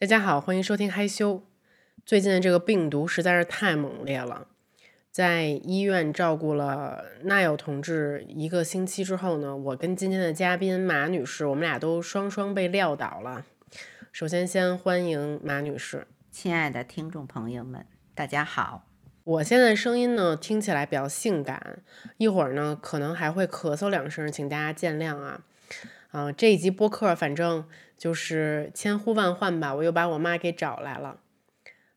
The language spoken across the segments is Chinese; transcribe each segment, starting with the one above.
大家好，欢迎收听嗨修。最近的这个病毒实在是太猛烈了，在医院照顾了那友同志一个星期之后呢，我跟今天的嘉宾马女士，我们俩都双双被撂倒了。首先，先欢迎马女士。亲爱的听众朋友们，大家好。我现在声音呢听起来比较性感，一会儿呢可能还会咳嗽两声，请大家见谅啊。啊，这一集播客反正就是千呼万唤吧，我又把我妈给找来了。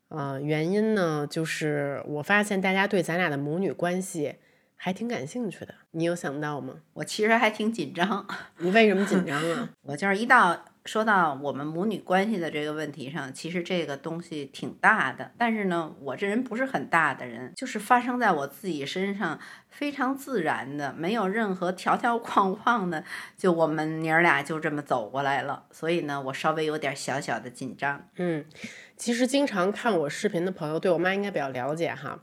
呃，原因呢就是我发现大家对咱俩的母女关系还挺感兴趣的，你有想到吗？我其实还挺紧张。你为什么紧张啊？我就是一到。说到我们母女关系的这个问题上，其实这个东西挺大的。但是呢，我这人不是很大的人，就是发生在我自己身上，非常自然的，没有任何条条框框的，就我们娘儿俩就这么走过来了。所以呢，我稍微有点小小的紧张。嗯，其实经常看我视频的朋友，对我妈应该比较了解哈。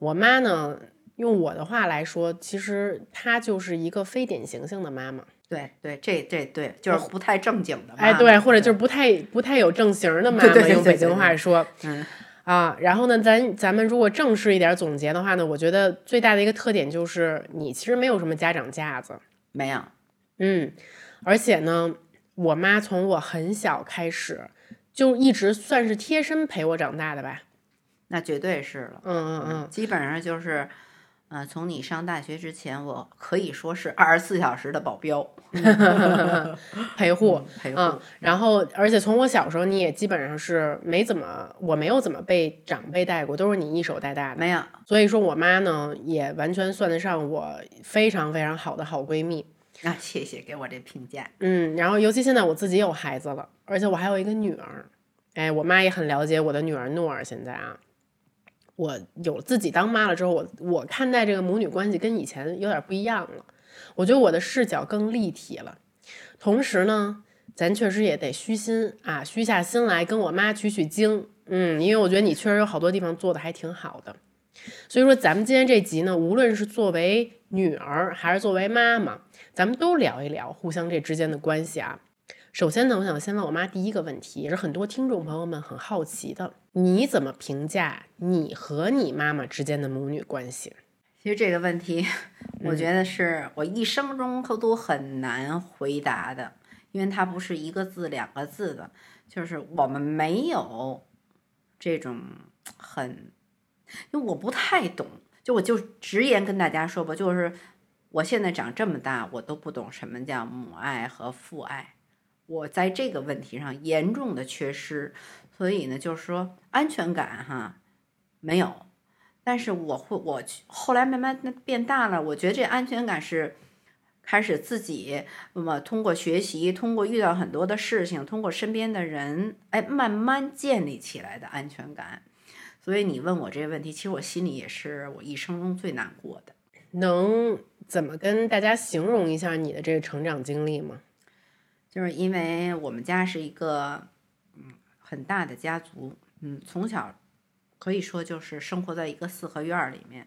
我妈呢，用我的话来说，其实她就是一个非典型性的妈妈。对对，这这对就是不太正经的，哎，对，或者就是不太不太有正形的 妈妈，用北京话说，嗯。啊，然后呢，咱咱们如果正式一点总结的话呢，我觉得最大的一个特点就是你其实没有什么家长架子，没有，嗯，而且呢，我妈从我很小开始就一直算是贴身陪我长大的吧，那绝对是了，嗯嗯嗯，基本上就是。啊，从你上大学之前，我可以说是二十四小时的保镖，陪护，陪护。嗯然后，而且从我小时候，你也基本上是没怎么，我没有怎么被长辈带过，都是你一手带大的。没有，所以说我妈呢，也完全算得上我非常非常好的好闺蜜。啊，谢谢给我这评价。嗯，然后尤其现在我自己有孩子了，而且我还有一个女儿，哎，我妈也很了解我的女儿诺儿现在啊。我有自己当妈了之后，我我看待这个母女关系跟以前有点不一样了。我觉得我的视角更立体了。同时呢，咱确实也得虚心啊，虚下心来跟我妈取取经。嗯，因为我觉得你确实有好多地方做的还挺好的。所以说，咱们今天这集呢，无论是作为女儿还是作为妈妈，咱们都聊一聊互相这之间的关系啊。首先呢，我想先问我妈第一个问题，也是很多听众朋友们很好奇的：你怎么评价你和你妈妈之间的母女关系？其实这个问题，我觉得是我一生中都很难回答的，因为它不是一个字两个字的，就是我们没有这种很，因为我不太懂，就我就直言跟大家说吧，就是我现在长这么大，我都不懂什么叫母爱和父爱。我在这个问题上严重的缺失，所以呢，就是说安全感哈没有。但是我会，我后来慢慢变大了，我觉得这安全感是开始自己那么通过学习，通过遇到很多的事情，通过身边的人，哎，慢慢建立起来的安全感。所以你问我这个问题，其实我心里也是我一生中最难过的。能怎么跟大家形容一下你的这个成长经历吗？就是因为我们家是一个嗯很大的家族，嗯，从小可以说就是生活在一个四合院里面，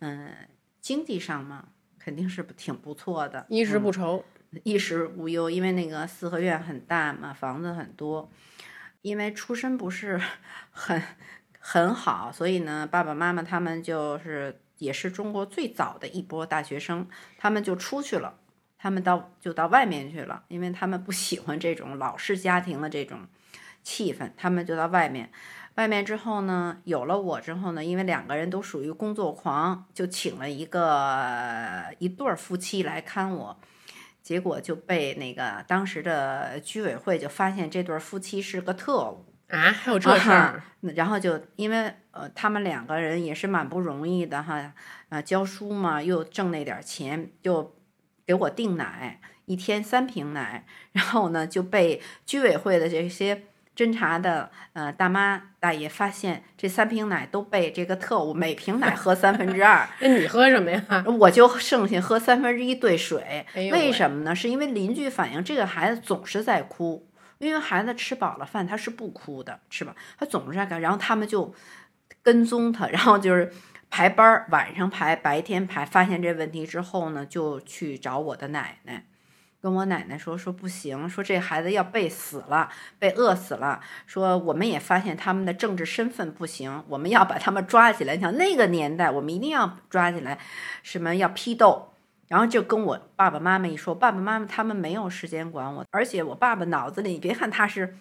嗯，经济上嘛肯定是挺不错的，衣食不愁，衣食无忧。因为那个四合院很大嘛，房子很多。因为出身不是 很很好，所以呢，爸爸妈妈他们就是也是中国最早的一波大学生，他们就出去了。他们到就到外面去了，因为他们不喜欢这种老式家庭的这种气氛，他们就到外面。外面之后呢，有了我之后呢，因为两个人都属于工作狂，就请了一个一对夫妻来看我。结果就被那个当时的居委会就发现这对夫妻是个特务啊，还有这事儿。然后就因为呃，他们两个人也是蛮不容易的哈，啊，教书嘛，又挣那点钱，就。给我订奶，一天三瓶奶，然后呢就被居委会的这些侦查的呃大妈大爷发现，这三瓶奶都被这个特务每瓶奶喝三分之二。那你喝什么呀？我就剩下喝三分之一兑水。为什么呢？是因为邻居反映这个孩子总是在哭，因为孩子吃饱了饭他是不哭的，是吧？他总是在干，然后他们就跟踪他，然后就是。排班儿，晚上排，白天排。发现这问题之后呢，就去找我的奶奶，跟我奶奶说说不行，说这孩子要被死了，被饿死了。说我们也发现他们的政治身份不行，我们要把他们抓起来。像那个年代，我们一定要抓起来，什么要批斗。然后就跟我爸爸妈妈一说，爸爸妈妈他们没有时间管我，而且我爸爸脑子里，你别看他是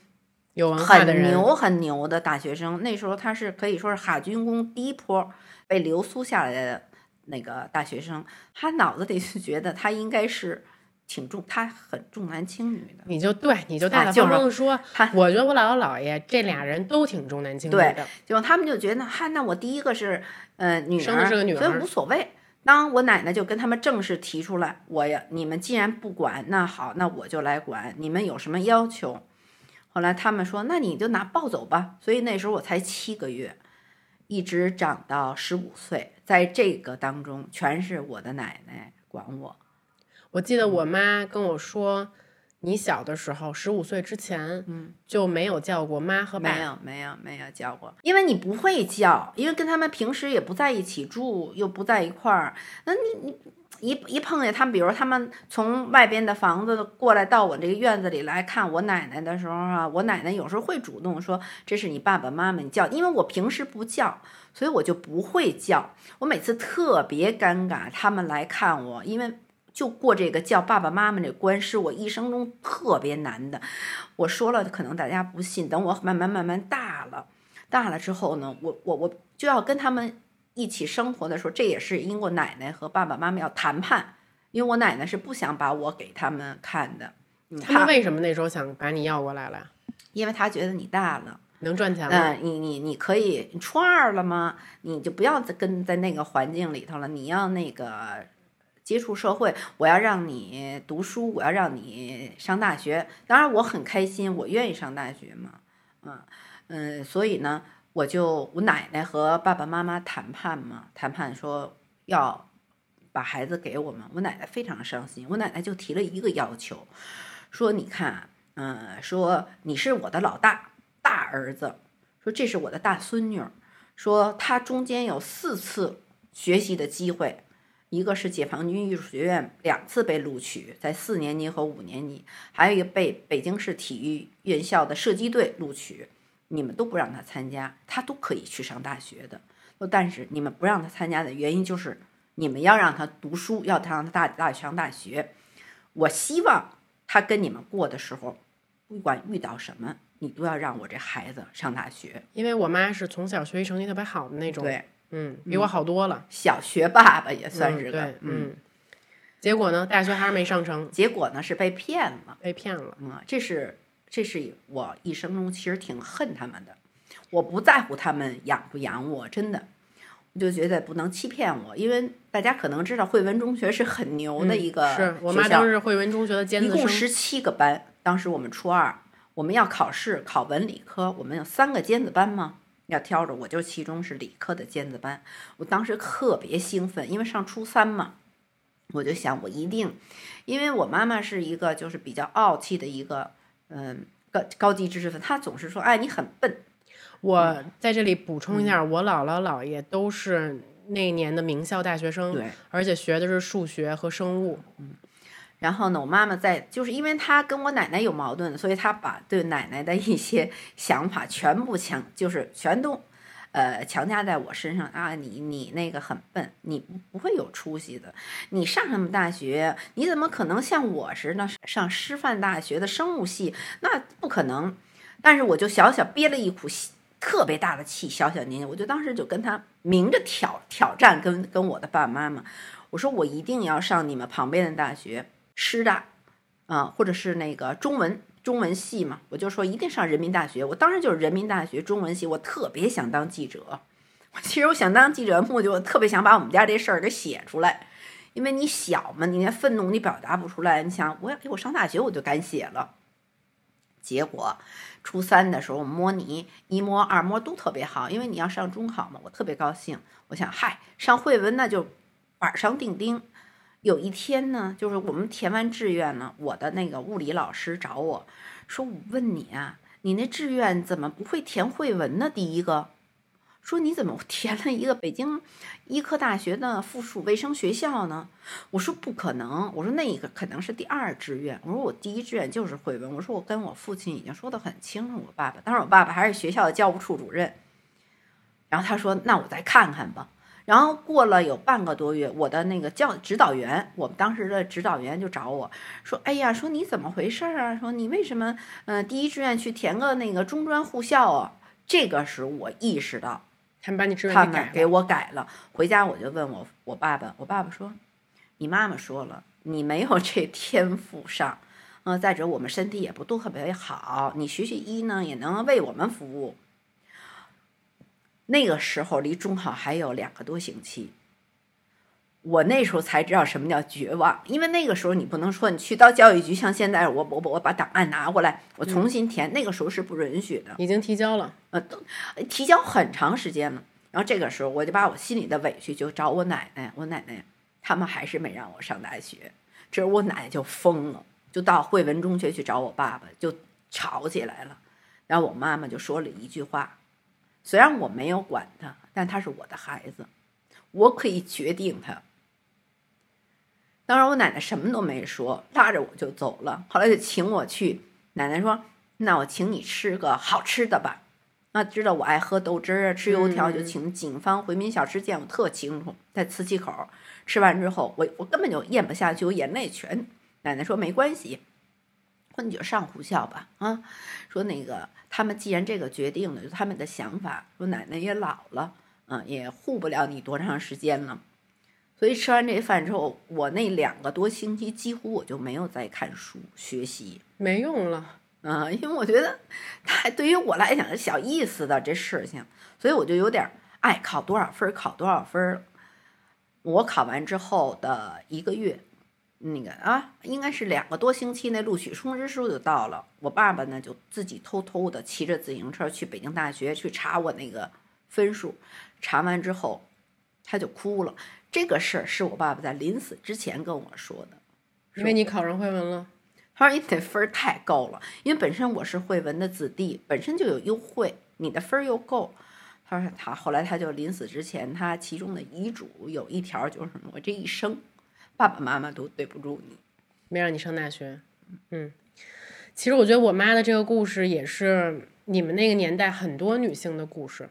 有文化的人，很牛很牛的大学生，那时候他是可以说是海军工第一波被流苏下来的那个大学生，他脑子里就觉得他应该是挺重，他很重男轻女的。你就对，你就大方说，他我觉得我姥姥姥爷这俩人都挺重男轻女对的，就他们就觉得，哈，那我第一个是呃女生的儿，所以是个女儿无所谓。当我奶奶就跟他们正式提出来，我要，你们既然不管，那好，那我就来管。你们有什么要求？后来他们说，那你就拿抱走吧。所以那时候我才七个月，一直长到十五岁，在这个当中，全是我的奶奶管我。我记得我妈跟我说，你小的时候，十五岁之前，嗯，就没有叫过妈和爸。没有，没有，没有叫过，因为你不会叫，因为跟他们平时也不在一起住，又不在一块儿，那你你一一碰见他们，比如他们从外边的房子过来到我这个院子里来看我奶奶的时候啊，我奶奶有时候会主动说这是你爸爸妈妈，你叫，因为我平时不叫，所以我就不会叫，我每次特别尴尬，他们来看我，因为。就过这个叫爸爸妈妈这关是我一生中特别难的。我说了，可能大家不信。等我慢慢慢慢大了，大了之后呢，我我我就要跟他们一起生活的时候，这也是因为我奶奶和爸爸妈妈要谈判，因为我奶奶是不想把我给他们看的。嗯他们为什么那时候想把你要过来了？因为他觉得你大了，能赚钱了？嗯，你你你可以，你初二了吗？你就不要再跟在那个环境里头了，你要那个。接触社会，我要让你读书，我要让你上大学。当然，我很开心，我愿意上大学嘛，嗯嗯，所以呢，我就我奶奶和爸爸妈妈谈判嘛，谈判说要把孩子给我们。我奶奶非常伤心，我奶奶就提了一个要求，说你看，嗯，说你是我的老大大儿子，说这是我的大孙女，说她中间有四次学习的机会。一个是解放军艺术学院两次被录取，在四年级和五年级，还有一个被北京市体育院校的射击队录取，你们都不让他参加，他都可以去上大学的。但是你们不让他参加的原因就是你们要让他读书，要他让他大大上大学。我希望他跟你们过的时候，不管遇到什么，你都要让我这孩子上大学。因为我妈是从小学习成绩特别好的那种，对，嗯，比我好多了，小学爸爸也算是个，对，嗯。结果呢，大学还是没上成，结果呢是被骗了，被骗了。嗯，这是这是我一生中其实挺恨他们的。我不在乎他们养不养我，真的，我就觉得不能欺骗我，因为大家可能知道惠文中学是很牛的一个嗯是我妈当时惠文中学的尖子生，一共十七个班，当时我们初二，我们要考试，考文理科，我们有三个尖子班嘛，要挑着，我就其中是理科的尖子班。我当时特别兴奋，因为上初三嘛，我就想我一定，因为我妈妈是一个就是比较傲气的一个，嗯，高高级知识分子，他总是说，哎，你很笨，我在这里补充一下，嗯我姥姥姥爷都是那年的名校大学生，对。而且学的是数学和生物。然后呢，我妈妈在，就是因为她跟我奶奶有矛盾，所以她把对奶奶的一些想法全部强，就是全都，呃，强加在我身上啊！你你那个很笨，你不会有出息的，你上什么大学？你怎么可能像我似的上师范大学的生物系？那不可能。但是我就小小憋了一股气特别大的气，小小年纪，我就当时就跟他明着挑挑战，跟跟我的爸爸妈妈，我说我一定要上你们旁边的大学。师大，啊，或者是那个中文中文系嘛，我就说一定上人民大学。我当时就是人民大学中文系，我特别想当记者。其实我想当记者的目的，我特别想把我们家这事儿给写出来，因为你小嘛，你那愤怒你表达不出来。你想，我要我上大学我就敢写了。结果初三的时候，我摸泥一摸二摸都特别好，因为你要上中考嘛，我特别高兴。我想，嗨，上汇文那就板上钉钉。有一天呢，就是我们填完志愿呢，我的那个物理老师找我说：“我问你啊，你那志愿怎么不会填汇文呢？第一个，说你怎么 填了一个北京医科大学的附属卫生学校呢？我说不可能，我说那个可能是第二志愿，我说我第一志愿就是汇文，我说我跟我父亲已经说得很清楚，我爸爸，当时我爸爸还是学校的教务处主任，然后他说那我再看看吧。然后过了有半个多月，我的那个教指导员，我们当时的指导员就找我说：“哎呀，说你怎么回事啊？说你为什么嗯第一志愿去填个那个中专护校啊？”这个时候我意识到。他们把你志愿他们给我改了，回家我就问我我爸爸，我爸爸说，你妈妈说了，你没有这天赋上，嗯，再者我们身体也不都特别好，你学学医呢也能为我们服务。那个时候离中考还有两个多星期。我那时候才知道什么叫绝望，因为那个时候你不能说你去到教育局，像现在我我我把档案拿过来，我重新填，那个时候是不允许的。已经提交了，呃，都提交很长时间了。然后这个时候我就把我心里的委屈就找我奶奶，我奶奶他们还是没让我上大学，这时候我奶奶就疯了，就到汇文中学去找我爸爸，就吵起来了。然后我妈妈就说了一句话，虽然我没有管他，但他是我的孩子，我可以决定他。当时我奶奶什么都没说，拉着我就走了。后来就请我去，奶奶说：“那我请你吃个好吃的吧。”那知道我爱喝豆汁儿啊，吃油条，就请锦芳回民小吃店，我特清楚，在磁器口。吃完之后，我我根本就咽不下去，我眼泪全。奶奶说没关系，说你就上护校吧，啊，说那个他们既然这个决定了，就他们的想法。说奶奶也老了，嗯，也护不了你多长时间了。所以吃完这饭之后，我那两个多星期几乎我就没有再看书学习，没用了，啊，因为我觉得，太对于我来讲是小意思的这事情，所以我就有点爱考多少分考多少分。我考完之后的一个月，那个啊，应该是两个多星期，那录取通知书就到了。我爸爸呢就自己偷偷的骑着自行车去北京大学去查我那个分数，查完之后他就哭了。这个事儿是我爸爸在临死之前跟我说的，因为你考上汇文了。他说你得分儿太高了，因为本身我是汇文的子弟，本身就有优惠，你的分儿又够。他说他后来他就临死之前，他其中的遗嘱有一条就是我这一生爸爸妈妈都对不住你，没让你上大学。嗯，其实我觉得我妈的这个故事也是你们那个年代很多女性的故事，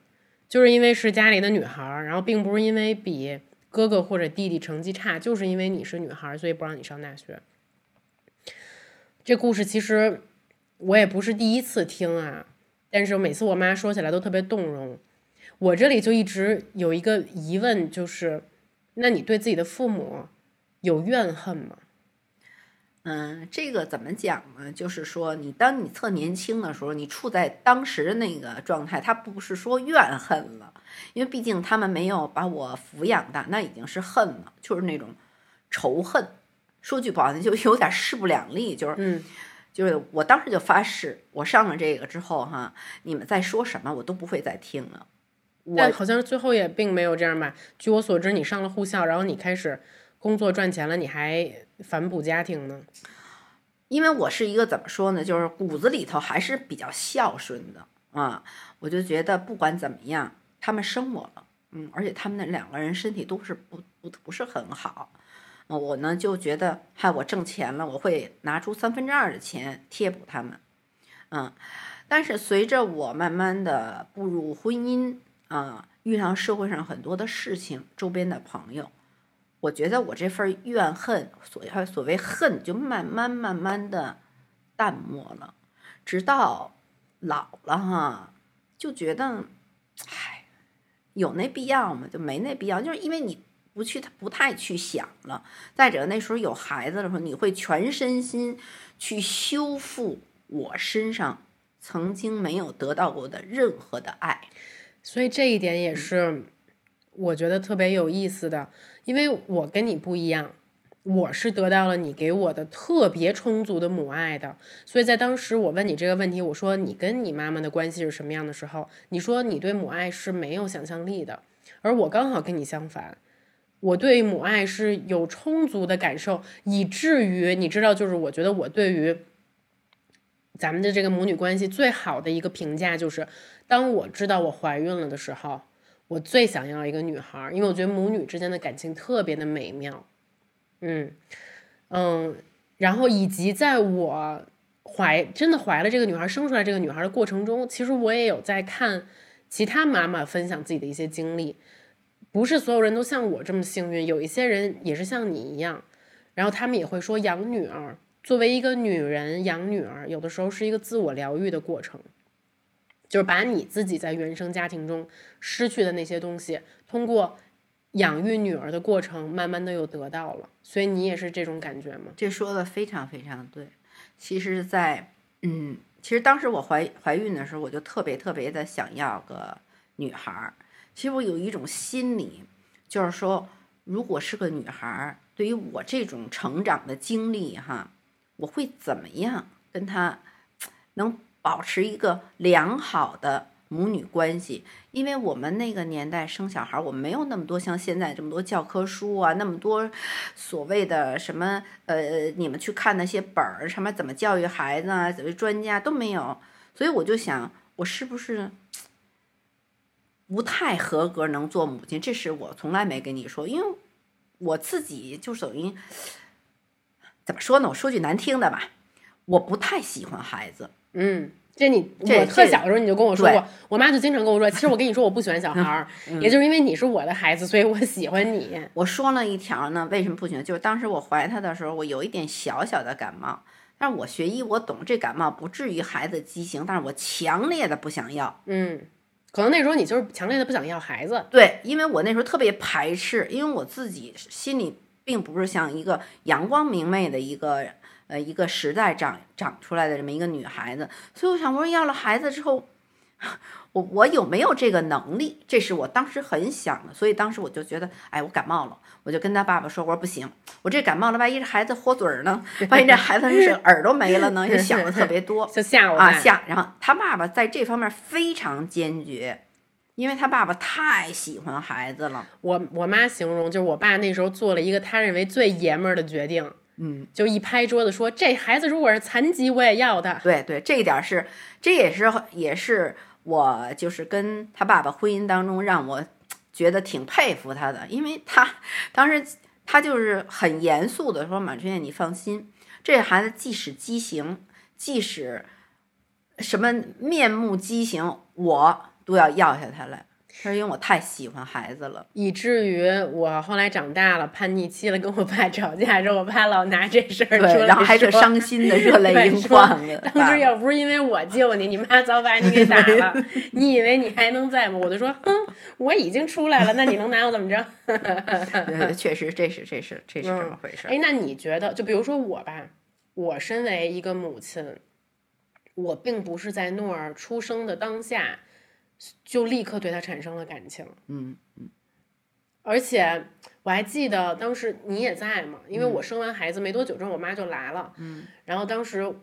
就是因为是家里的女孩，然后并不是因为比。哥哥或者弟弟成绩差，就是因为你是女孩，所以不让你上大学。这故事其实我也不是第一次听啊，但是每次我妈说起来都特别动容。我这里就一直有一个疑问，就是那你对自己的父母有怨恨吗？嗯，这个怎么讲呢？就是说，你当你特年轻的时候，你处在当时的那个状态，他不是说怨恨了，因为毕竟他们没有把我抚养大，那已经是恨了，就是那种仇恨。说句不好听，就有点势不两立，就是，嗯，就是我当时就发誓，我上了这个之后哈，你们在说什么，我都不会再听了。我好像最后也并没有这样吧？据我所知，你上了护校，然后你开始工作赚钱了，你还。反哺家庭呢？因为我是一个怎么说呢，就是骨子里头还是比较孝顺的啊。我就觉得不管怎么样，他们生我了，嗯，而且他们那两个人身体都是不不不是很好。我呢就觉得，嗨，我挣钱了，我会拿出三分之二的钱贴补他们，嗯。但是随着我慢慢的步入婚姻啊，遇上社会上很多的事情，周边的朋友。我觉得我这份怨恨，所所谓恨，就慢慢慢慢的淡漠了，直到老了哈，就觉得，唉，有那必要吗？就没那必要，就是因为你不去，他不太去想了。再者，那时候有孩子的时候，你会全身心去修复我身上曾经没有得到过的任何的爱，所以这一点也是我觉得特别有意思的。因为我跟你不一样，我是得到了你给我的特别充足的母爱的，所以在当时我问你这个问题，我说你跟你妈妈的关系是什么样的时候，你说你对母爱是没有想象力的，而我刚好跟你相反，我对母爱是有充足的感受，以至于你知道，就是我觉得我对于咱们的这个母女关系最好的一个评价就是，当我知道我怀孕了的时候。我最想要一个女孩，因为我觉得母女之间的感情特别的美妙。嗯嗯，然后以及在我怀真的怀了这个女孩，生出来这个女孩的过程中，其实我也有在看其他妈妈分享自己的一些经历。不是所有人都像我这么幸运，有一些人也是像你一样，然后他们也会说养女儿。作为一个女人养女儿，有的时候是一个自我疗愈的过程，就是把你自己在原生家庭中失去的那些东西，通过养育女儿的过程，慢慢的又得到了。所以你也是这种感觉吗？这说的非常非常对。其实，在嗯，其实当时我怀怀孕的时候，我就特别特别的想要个女孩儿。其实我有一种心理，就是说，如果是个女孩儿，对于我这种成长的经历，哈。我会怎么样跟她能保持一个良好的母女关系？因为我们那个年代生小孩，我没有那么多像现在这么多教科书啊，那么多所谓的什么呃，你们去看那些本儿，什么怎么教育孩子啊，怎么专家都没有。所以我就想，我是不是不太合格能做母亲？这是我从来没跟你说，因为我自己就等于。怎么说呢？我说句难听的吧，我不太喜欢孩子。嗯，这你我特小的时候你就跟我说过，我妈就经常跟我说，其实我跟你说我不喜欢小孩儿，也就是因为你是我的孩子，所以我喜欢你。我说了一条呢，为什么不喜欢？就是当时我怀他的时候，我有一点小小的感冒，但是我学医，我懂这感冒不至于孩子畸形，但是我强烈的不想要。嗯，可能那时候你就是强烈的不想要孩子。对，因为我那时候特别排斥，因为我自己心里。并不是像一个阳光明媚的一个呃一个时代长长出来的这么一个女孩子，所以我想，我说要了孩子之后，我我有没有这个能力？这是我当时很想的，所以当时我就觉得，哎，我感冒了，我就跟他爸爸说，我说不行，我这感冒了，万一这孩子豁嘴儿呢？万一这孩子是 耳朵没了呢？就想的特别多，就吓我啊吓！然后他爸爸在这方面非常坚决。因为他爸爸太喜欢孩子了，我我妈形容就是我爸那时候做了一个他认为最爷们儿的决定，嗯，就一拍桌子说这孩子如果是残疾我也要他。对对，这一点是，这也是也是我就是跟他爸爸婚姻当中让我觉得挺佩服他的，因为他当时他就是很严肃的说马春燕你放心，这孩子即使畸形，即使什么面目畸形，我。都要要下他来，是因为我太喜欢孩子了，以至于我后来长大了，叛逆期了，跟我爸吵架时候，我爸老拿这事儿说，然后还是伤心的热泪盈眶的。当时要不是因为我救你，你妈早把你给打了。你以为你还能在吗？我就说，哼，我已经出来了，那你能拿我怎么着？确实，这是这是这是这么回事。哎，那你觉得，就比如说我吧，我身为一个母亲，我并不是在诺儿出生的当下。就立刻对他产生了感情，嗯嗯，而且我还记得当时你也在嘛，因为我生完孩子没多久之后，我妈就来了，嗯，然后当时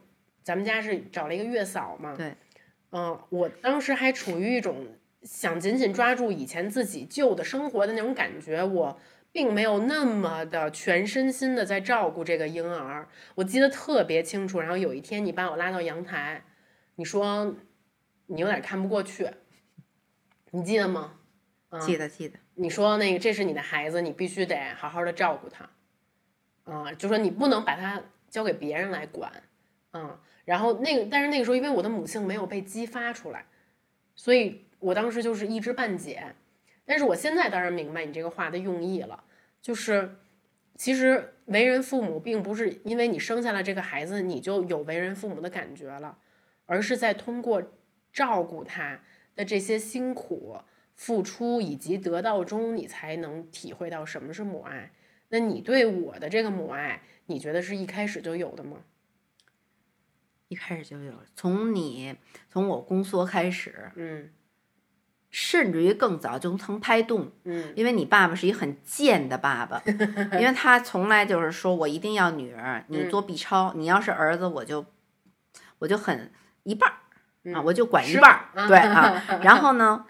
咱们家是找了一个月嫂嘛，对，嗯，我当时还处于一种想紧紧抓住以前自己旧的生活的那种感觉，我并没有那么的全身心的在照顾这个婴儿，我记得特别清楚。然后有一天你把我拉到阳台，你说你有点看不过去。你记得吗？嗯记得记得。你说那个这是你的孩子，你必须得好好的照顾他，啊，就说你不能把他交给别人来管，嗯，然后那个，但是那个时候因为我的母性没有被激发出来，所以我当时就是一知半解。但是我现在当然明白你这个话的用意了，就是其实为人父母并不是因为你生下了这个孩子你就有为人父母的感觉了，而是在通过照顾他。的这些辛苦付出以及得到中，你才能体会到什么是母爱。那你对我的这个母爱，你觉得是一开始就有的吗？一开始就有，从你从我宫缩开始，嗯，甚至于更早，就从胎动，嗯，因为你爸爸是一个很贱的爸爸，因为他从来就是说我一定要女儿，你做 B 超，你要是儿子，我就我就很一半儿。啊，我就管一半儿，对 啊，然后呢，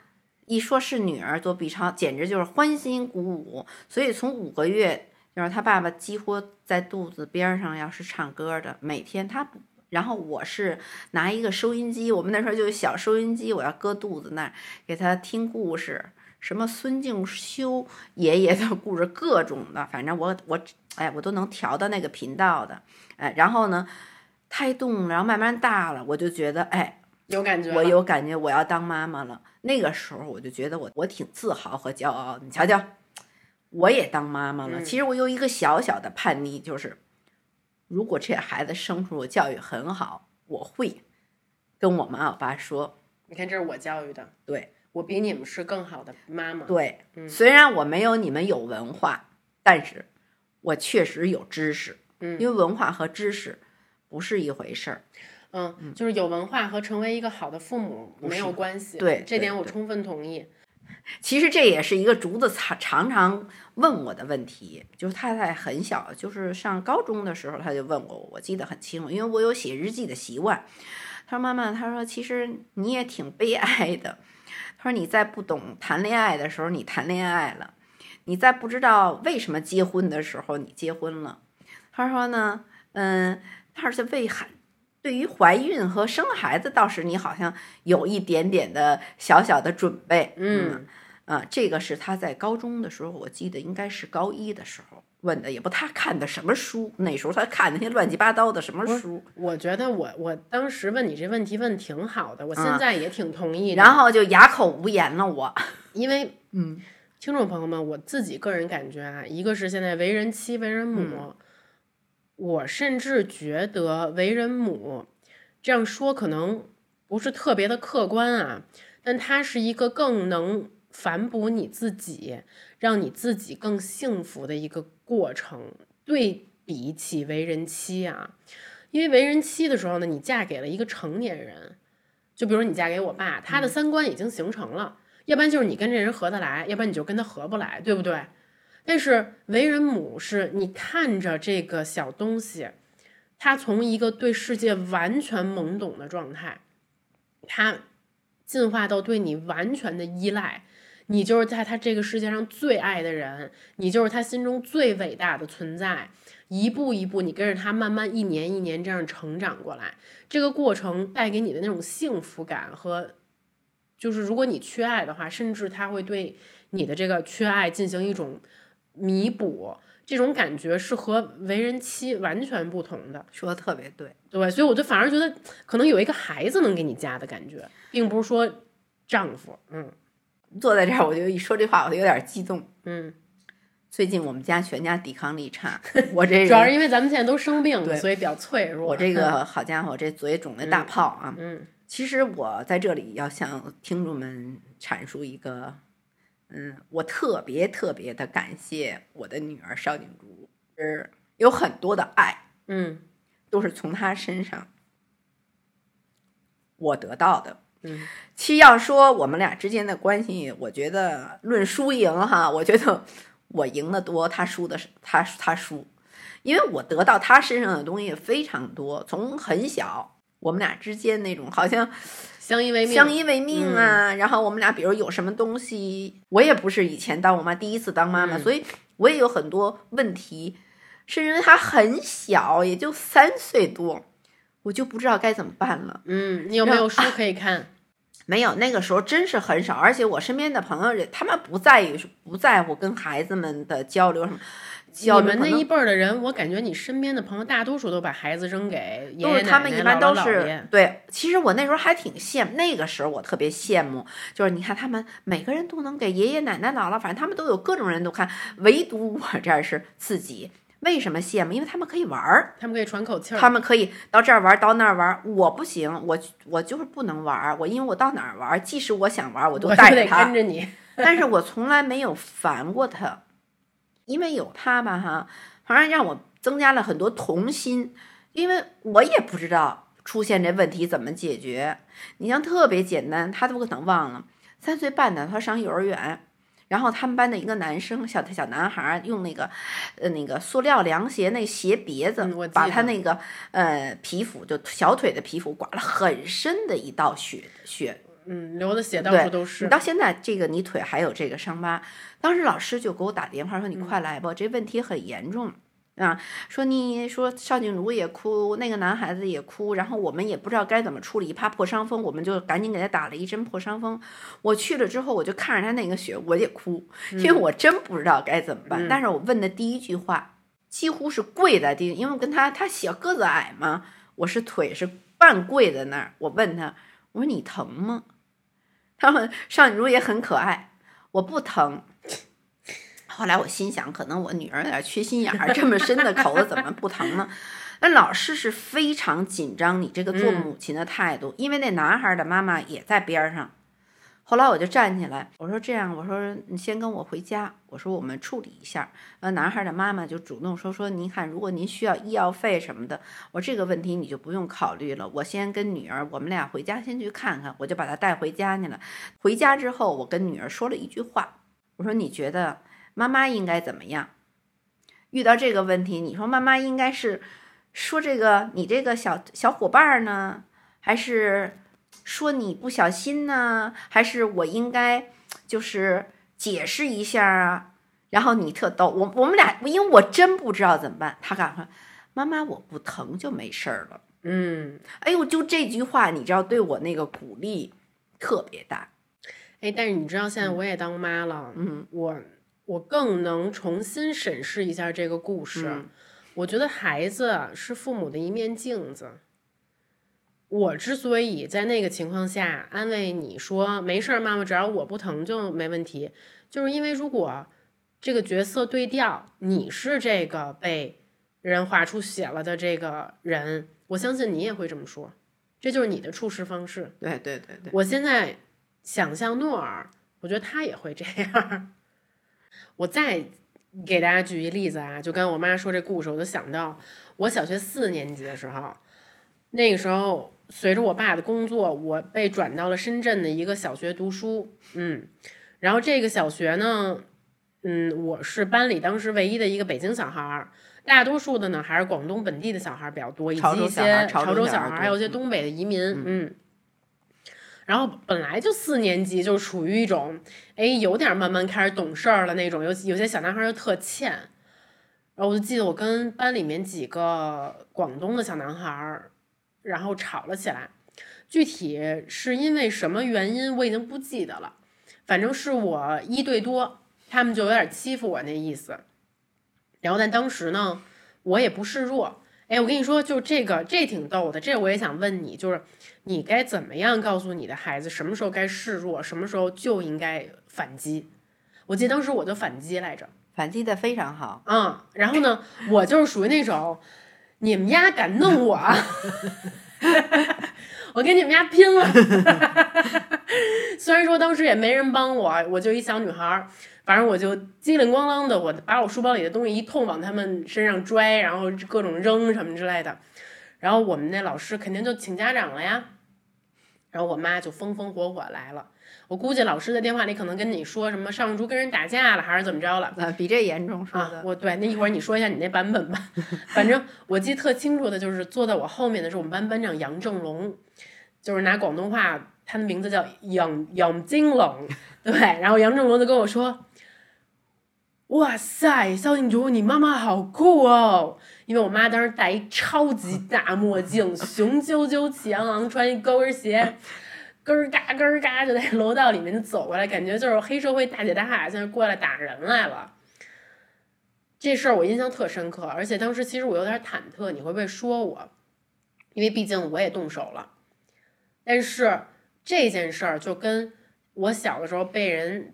一说是女儿做 B 超，简直就是欢欣鼓舞。所以从五个月，就是他爸爸几乎在肚子边上，要是唱歌的，每天他，然后我是拿一个收音机，我们那时候就有小收音机，我要搁肚子那儿给他听故事，什么孙敬修爷爷的故事，各种的，反正我我哎，我都能调到那个频道的，哎，然后呢，胎动，然后慢慢大了，我就觉得哎，有感觉，我有感觉，我要当妈妈了。那个时候我就觉得我我挺自豪和骄傲。你瞧瞧，我也当妈妈了。其实我有一个小小的叛逆，就是如果这孩子生出我教育很好，我会跟我妈我爸说。你看，这是我教育的，对我比你们是更好的妈妈。对，虽然我没有你们有文化，但是我确实有知识。嗯，因为文化和知识不是一回事儿。嗯，就是有文化和成为一个好的父母没有关系。对，这点我充分同意。其实这也是一个竹子常常常问我的问题，就是他在很小，就是上高中的时候，他就问我，我记得很清楚，因为我有写日记的习惯。他说：“妈妈，他说其实你也挺悲哀的。他说你在不懂谈恋爱的时候，你谈恋爱了；你在不知道为什么结婚的时候，你结婚了。他说呢，嗯，他是为孩，对于怀孕和生孩子，倒是你好像有一点点的小小的准备。嗯，啊，这个是他在高中的时候，我记得应该是高一的时候。”问的也不，他看的什么书？那时候他看那些乱七八糟的什么书？我觉得我我当时问你这问题问挺好的，我现在也挺同意。然后就哑口无言了，我 因为嗯，听众朋友们，我自己个人感觉啊，一个是现在为人妻、为人母，我甚至觉得为人母这样说可能不是特别的客观啊，但它是一个更能反哺你自己。让你自己更幸福的一个过程，对比起为人妻啊，因为为人妻的时候呢，你嫁给了一个成年人，就比如你嫁给我爸，他的三观已经形成了，要不然就是你跟这人合得来，要不然你就跟他合不来，对不对？但是为人母是你看着这个小东西，他从一个对世界完全懵懂的状态，他进化到对你完全的依赖。你就是在他这个世界上最爱的人，你就是他心中最伟大的存在。一步一步，你跟着他慢慢一年一年这样成长过来，这个过程带给你的那种幸福感和，就是如果你缺爱的话，甚至他会对你的这个缺爱进行一种弥补，这种感觉是和为人妻完全不同的。说的特别对，对，所以我就反而觉得可能有一个孩子能给你家的感觉，并不是说丈夫，嗯。坐在这儿，我就一说这话，我就有点激动。嗯，最近我们家全家抵抗力差，我这 主要是因为咱们现在都生病了，所以比较脆弱。我这个 好家伙，这嘴肿的大泡啊！嗯，其实我在这里要向听众们阐述一个，嗯，我特别特别的感谢我的女儿邵景竹，是有很多的爱，嗯，都是从她身上我得到的。嗯，其实要说我们俩之间的关系，我觉得论输赢哈，我觉得我赢的多，他输的是他他输，因为我得到他身上的东西非常多。从很小，我们俩之间那种好像相依为命，相依为命啊。然后我们俩比如有什么东西，我也不是以前当我妈第一次当妈妈，所以我也有很多问题，是因为他很小，也就三岁多。我就不知道该怎么办了。嗯，你有没有书可以看？没有，那个时候真是很少，而且我身边的朋友，他们不在意，不在乎跟孩子们的交流什么。你们那一辈儿的人，我感觉你身边的朋友大多数都把孩子扔给爷爷奶奶、姥姥姥爷。对，其实我那时候还挺羡慕，那个时候我特别羡慕，就是你看他们每个人都能给爷爷奶奶、姥姥，反正他们都有各种人都看，唯独我这儿是自己。为什么羡慕？因为他们可以玩儿，他们可以喘口气儿，他们可以到这儿玩，到那儿玩。我不行，我我就是不能玩儿。我因为我到哪儿玩，即使我想玩，我都带着他。跟着你，但是我从来没有烦过他，因为有他吧，哈，反正让我增加了很多童心。因为我也不知道出现这问题怎么解决。你像特别简单，他都可能忘了。三岁半的，他上幼儿园。然后他们班的一个男生，小小男孩用那个，呃，那个塑料凉鞋那鞋别子，把他那个呃皮肤，就小腿的皮肤刮了很深的一道血血，嗯，流的血到处都是。你到现在这个你腿还有这个伤疤，当时老师就给我打电话说：“你快来吧，这问题很严重。”啊，说你说邵静茹也哭，那个男孩子也哭，然后我们也不知道该怎么处理，怕破伤风，我们就赶紧给他打了一针破伤风。我去了之后，我就看着他那个血，我也哭，因为我真不知道该怎么办。但是我问的第一句话，几乎是跪在地，因为我跟他他小个子矮嘛，我是腿是半跪在那儿。我问他，我说你疼吗？他们少女如也很可爱，我不疼。后来我心想，可能我女儿有点缺心眼儿，这么深的口子怎么不疼呢？那老师是非常紧张你这个做母亲的态度，因为那男孩的妈妈也在边上。后来我就站起来，我说这样，我说你先跟我回家，我说我们处理一下。呃，男孩的妈妈就主动说说，您看，如果您需要医药费什么的，我这个问题你就不用考虑了，我先跟女儿，我们俩回家先去看看，我就把她带回家去了。回家之后，我跟女儿说了一句话，我说你觉得？妈妈应该怎么样？遇到这个问题，你说妈妈应该是说这个你这个小小伙伴呢，还是说你不小心呢？还是我应该就是解释一下啊？然后你特逗，我我们俩，因为我真不知道怎么办。他赶快，妈妈我不疼就没事儿了。嗯，哎呦，就这句话，你知道对我那个鼓励特别大。哎，但是你知道现在我也当妈了，嗯，我。我更能重新审视一下这个故事。我觉得孩子是父母的一面镜子。我之所以在那个情况下安慰你说没事儿，妈妈，只要我不疼就没问题，就是因为如果这个角色对调，你是这个被人划出血了的这个人，我相信你也会这么说。这就是你的处事方式。对对对对。我现在想象诺尔，我觉得他也会这样。我再给大家举一例子啊，就跟我妈说这故事，我就想到我小学四年级的时候，那个时候随着我爸的工作，我被转到了深圳的一个小学读书，嗯，然后这个小学呢，嗯，我是班里当时唯一的一个北京小孩儿，大多数的呢还是广东本地的小孩儿比较多，以及一些潮州小孩儿，还有一些东北的移民，嗯。然后本来就四年级，就处于一种，哎，有点慢慢开始懂事儿了那种。有有些小男孩就特欠，然后我就记得我跟班里面几个广东的小男孩，然后吵了起来。具体是因为什么原因，我已经不记得了。反正是我一对多，他们就有点欺负我那意思。然后但当时呢，我也不示弱。哎，我跟你说，就这个，这挺逗的。这我也想问你，就是。你该怎么样告诉你的孩子什么时候该示弱，什么时候就应该反击？我记得当时我就反击来着，反击的非常好。嗯，然后呢，我就是属于那种，你们家敢弄我，我跟你们家拼了。虽然说当时也没人帮我，我就一小女孩儿，反正我就机灵咣啷的，我把我书包里的东西一通往他们身上拽，然后各种扔什么之类的。然后我们那老师肯定就请家长了呀，然后我妈就风风火火来了。我估计老师在电话里可能跟你说什么尚竹跟人打架了，还是怎么着了？啊，比这严重说的。我对，那一会儿你说一下你那版本吧。反正我记得特清楚的就是坐在我后面的是我们班班长杨正龙，就是拿广东话，他的名字叫杨杨金龙。对，然后杨正龙就跟我说：“哇塞，肖静竹，你妈妈好酷哦。”因为我妈当时戴一超级大墨镜，雄赳赳气昂昂，穿一高跟鞋，咯儿嘎咯儿嘎就在楼道里面走过来，感觉就是黑社会大姐大现在过来打人来了。这事儿我印象特深刻，而且当时其实我有点忐忑，你会不会说我？因为毕竟我也动手了。但是这件事儿就跟我小的时候被人。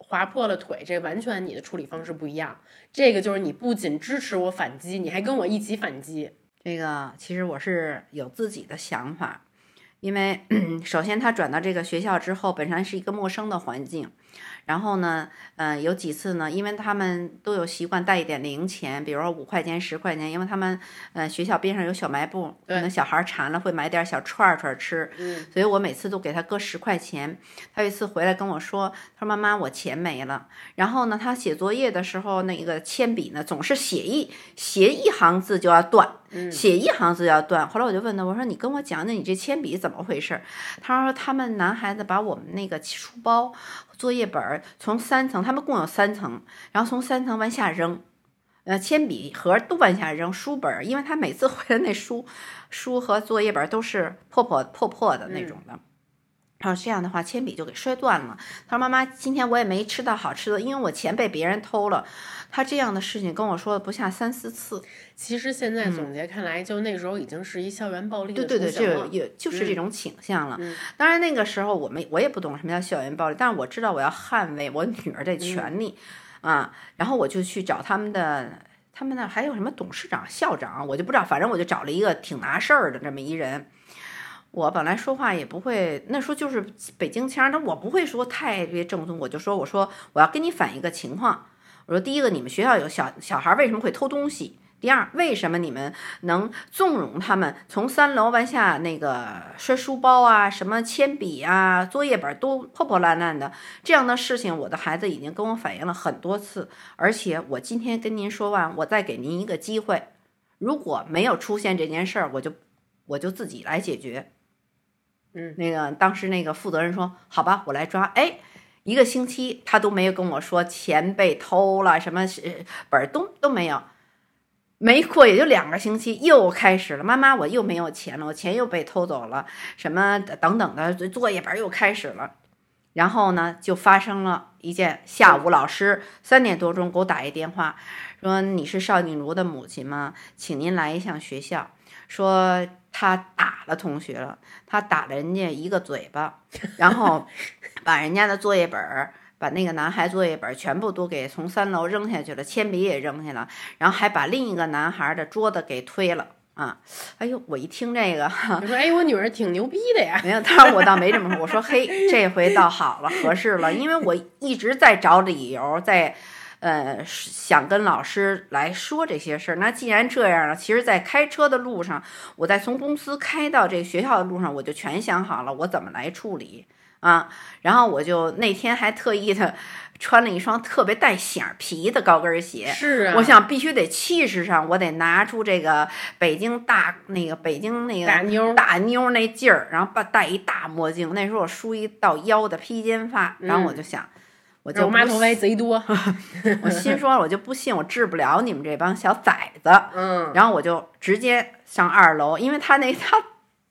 划破了腿，这完全你的处理方式不一样。这个就是你不仅支持我反击，你还跟我一起反击。这个其实我是有自己的想法，因为 首先他转到这个学校之后，本身是一个陌生的环境。然后呢，嗯，有几次呢，因为他们都有习惯带一点零钱，比如说五块钱、十块钱，因为他们，嗯，学校边上有小卖部，可能小孩馋了会买点小串串吃，嗯，所以我每次都给他搁十块钱。他有一次回来跟我说，他说妈妈，我钱没了。然后呢，他写作业的时候，那个铅笔呢总是写一写一行字就要断，写一行字要断。后来我就问他，我说你跟我讲讲你这铅笔怎么回事？他说他们男孩子把我们那个书包。作业本儿从三层，他们共有三层，然后从三层往下扔，呃，铅笔盒都往下扔，书本儿，因为他每次回来那书书和作业本儿都是破破破破的那种的。他说这样的话，铅笔就给摔断了。他说：“妈妈，今天我也没吃到好吃的，因为我钱被别人偷了。”他这样的事情跟我说了不下三四次。其实现在总结看来，就那时候已经是一校园暴力的对对对，这雏形了个也就是这种倾向了。嗯当然那个时候我们我也不懂什么叫校园暴力，但是我知道我要捍卫我女儿的权利、啊。然后我就去找他们的，他们那还有什么董事长、校长，我就不知道，反正我就找了一个挺拿事儿的这么一人。我本来说话也不会，那时候就是北京腔，但我不会说太别正宗，我就说我说我要跟你反映一个情况。我说第一个，你们学校有小小孩为什么会偷东西？第二，为什么你们能纵容他们从三楼往下那个摔书包啊、什么铅笔啊、作业本都破破烂烂的这样的事情？我的孩子已经跟我反映了很多次，而且我今天跟您说完，我再给您一个机会，如果没有出现这件事儿，我就我就自己来解决。嗯，那个当时那个负责人说：“好吧，我来抓。”哎，一个星期他都没有跟我说钱被偷了，什么本儿都都没有。没过也就两个星期，又开始了。妈妈，我又没有钱了，我钱又被偷走了，什么等等的作业本儿又开始了。然后呢，就发生了一件，下午老师三点多钟给我打一电话，说你是邵静茹的母亲吗？请您来一趟学校，说他打了同学了，他打了人家一个嘴巴，然后把人家的作业本儿。把那个男孩作业本儿全部都给从三楼扔下去了，铅笔也扔下了，然后还把另一个男孩的桌子给推了啊！哎呦，我一听这个，我说哎，我女儿挺牛逼的呀。没有，当然我倒没这么说。我说嘿，这回倒好了，合适了，因为我一直在找理由，在呃想跟老师来说这些事儿。那既然这样了，其实，在开车的路上，我在从公司开到这个学校的路上，我就全想好了，我怎么来处理啊。然后我就那天还特意的穿了一双特别带响皮的高跟鞋。是啊，我想必须得气势上，我得拿出这个北京大那个北京那个大妞儿大妞那劲儿，然后把戴一大墨镜，那时候我梳一到腰的披肩发，然后我就想，我妈头发贼多。我心说我就不信我治不了你们这帮小崽子，嗯，然后我就直接上二楼，因为他那他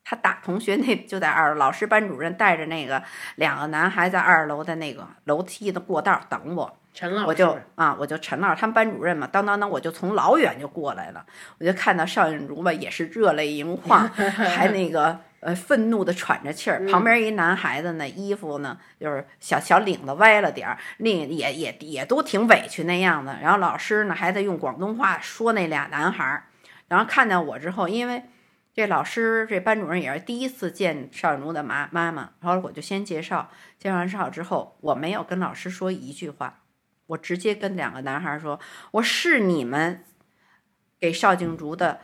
他打同学那就在二楼，老师班主任带着那个两个男孩在二楼的那个楼梯的过道等我。陈老师，我就啊，我就陈老师他们班主任嘛，当当当，我就从老远就过来了，我就看到邵韵如吧，也是热泪盈眶，还那个呃愤怒的喘着气儿，旁边一男孩子呢，衣服呢就是小小领子歪了点儿，另也也也都挺委屈那样的，然后老师呢还在用广东话说那俩男孩儿，然后看见我之后，因为。这老师，这班主任也是第一次见邵韵如的妈妈妈，然后我就先介绍，介绍完绍之后，我没有跟老师说一句话，我直接跟两个男孩说：“我是你们给邵静竹的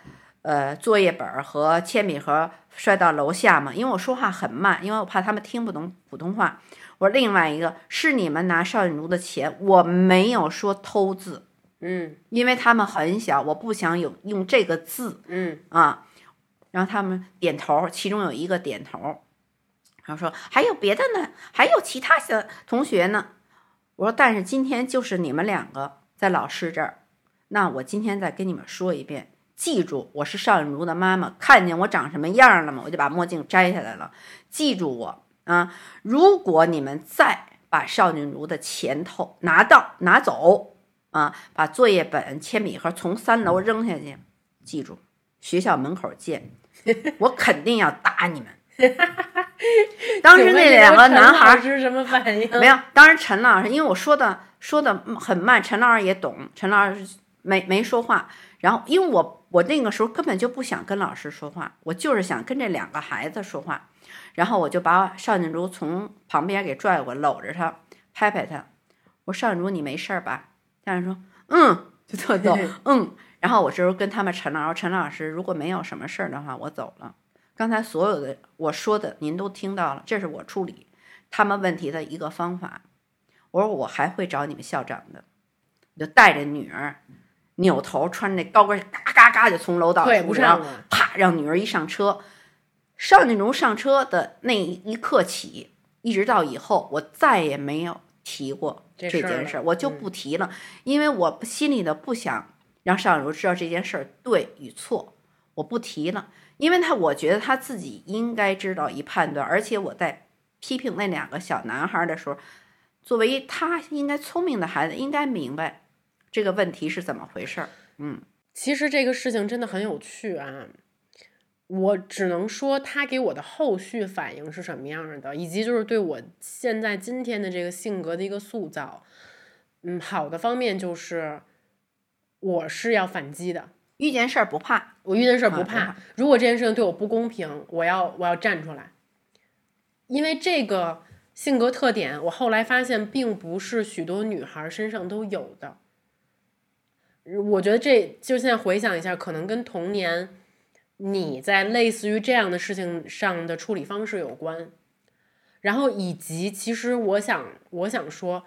呃作业本儿和铅笔盒摔到楼下嘛？因为我说话很慢，因为我怕他们听不懂普通话。我说另外一个是你们拿邵静竹的钱，我没有说偷字，嗯因为他们很小，我不想有用这个字嗯，啊。然后他们点头，其中有一个点头，然后说还有别的呢，还有其他的同学呢。我说，但是今天就是你们两个在老师这儿，那我今天再跟你们说一遍，记住，我是邵韵如的妈妈，看见我长什么样了吗？我就把墨镜摘下来了，记住我啊！如果你们再把邵韵如的钱头拿到拿走啊，把作业本、铅笔盒从三楼扔下去，记住，学校门口见，我肯定要打你们。当时那两个男孩儿是什么反应？没有，当时陈老师，因为我说的说的很慢，陈老师也懂，陈老师没没说话。然后，因为我我那个时候根本就不想跟老师说话，我就是想跟这两个孩子说话。然后我就把邵静茹从旁边给拽过，搂着她，拍拍她。我说：“邵静茹，你没事儿吧？”家长说：“嗯，就特逗，嗯。”然后我这时候跟他们陈老师，陈老师，如果没有什么事儿的话，我走了。刚才所有的我说的您都听到了，这是我处理他们问题的一个方法。我说我还会找你们校长的，我就带着女儿扭头穿着那高跟，嘎嘎嘎就从楼道出来。啪让女儿一上车。邵静茹上车的那一刻起，一直到以后，我再也没有提过这件事儿，我就嗯不提了，因为我心里的不想让邵雨茹知道这件事儿对与错，我不提了，因为他我觉得他自己应该知道一判断，而且我在批评那两个小男孩的时候，作为他应该聪明的孩子，应该明白这个问题是怎么回事儿。嗯，其实这个事情真的很有趣啊。我只能说，他给我的后续反应是什么样的，以及就是对我现在今天的这个性格的一个塑造。嗯，好的方面就是我是要反击的，遇见事儿不怕，我遇见事儿不啊怕。如果这件事情对我不公平，我要我要站出来，因为这个性格特点，我后来发现并不是许多女孩身上都有的。我觉得这就现在回想一下，可能跟童年你在类似于这样的事情上的处理方式有关，然后以及其实我想我想说，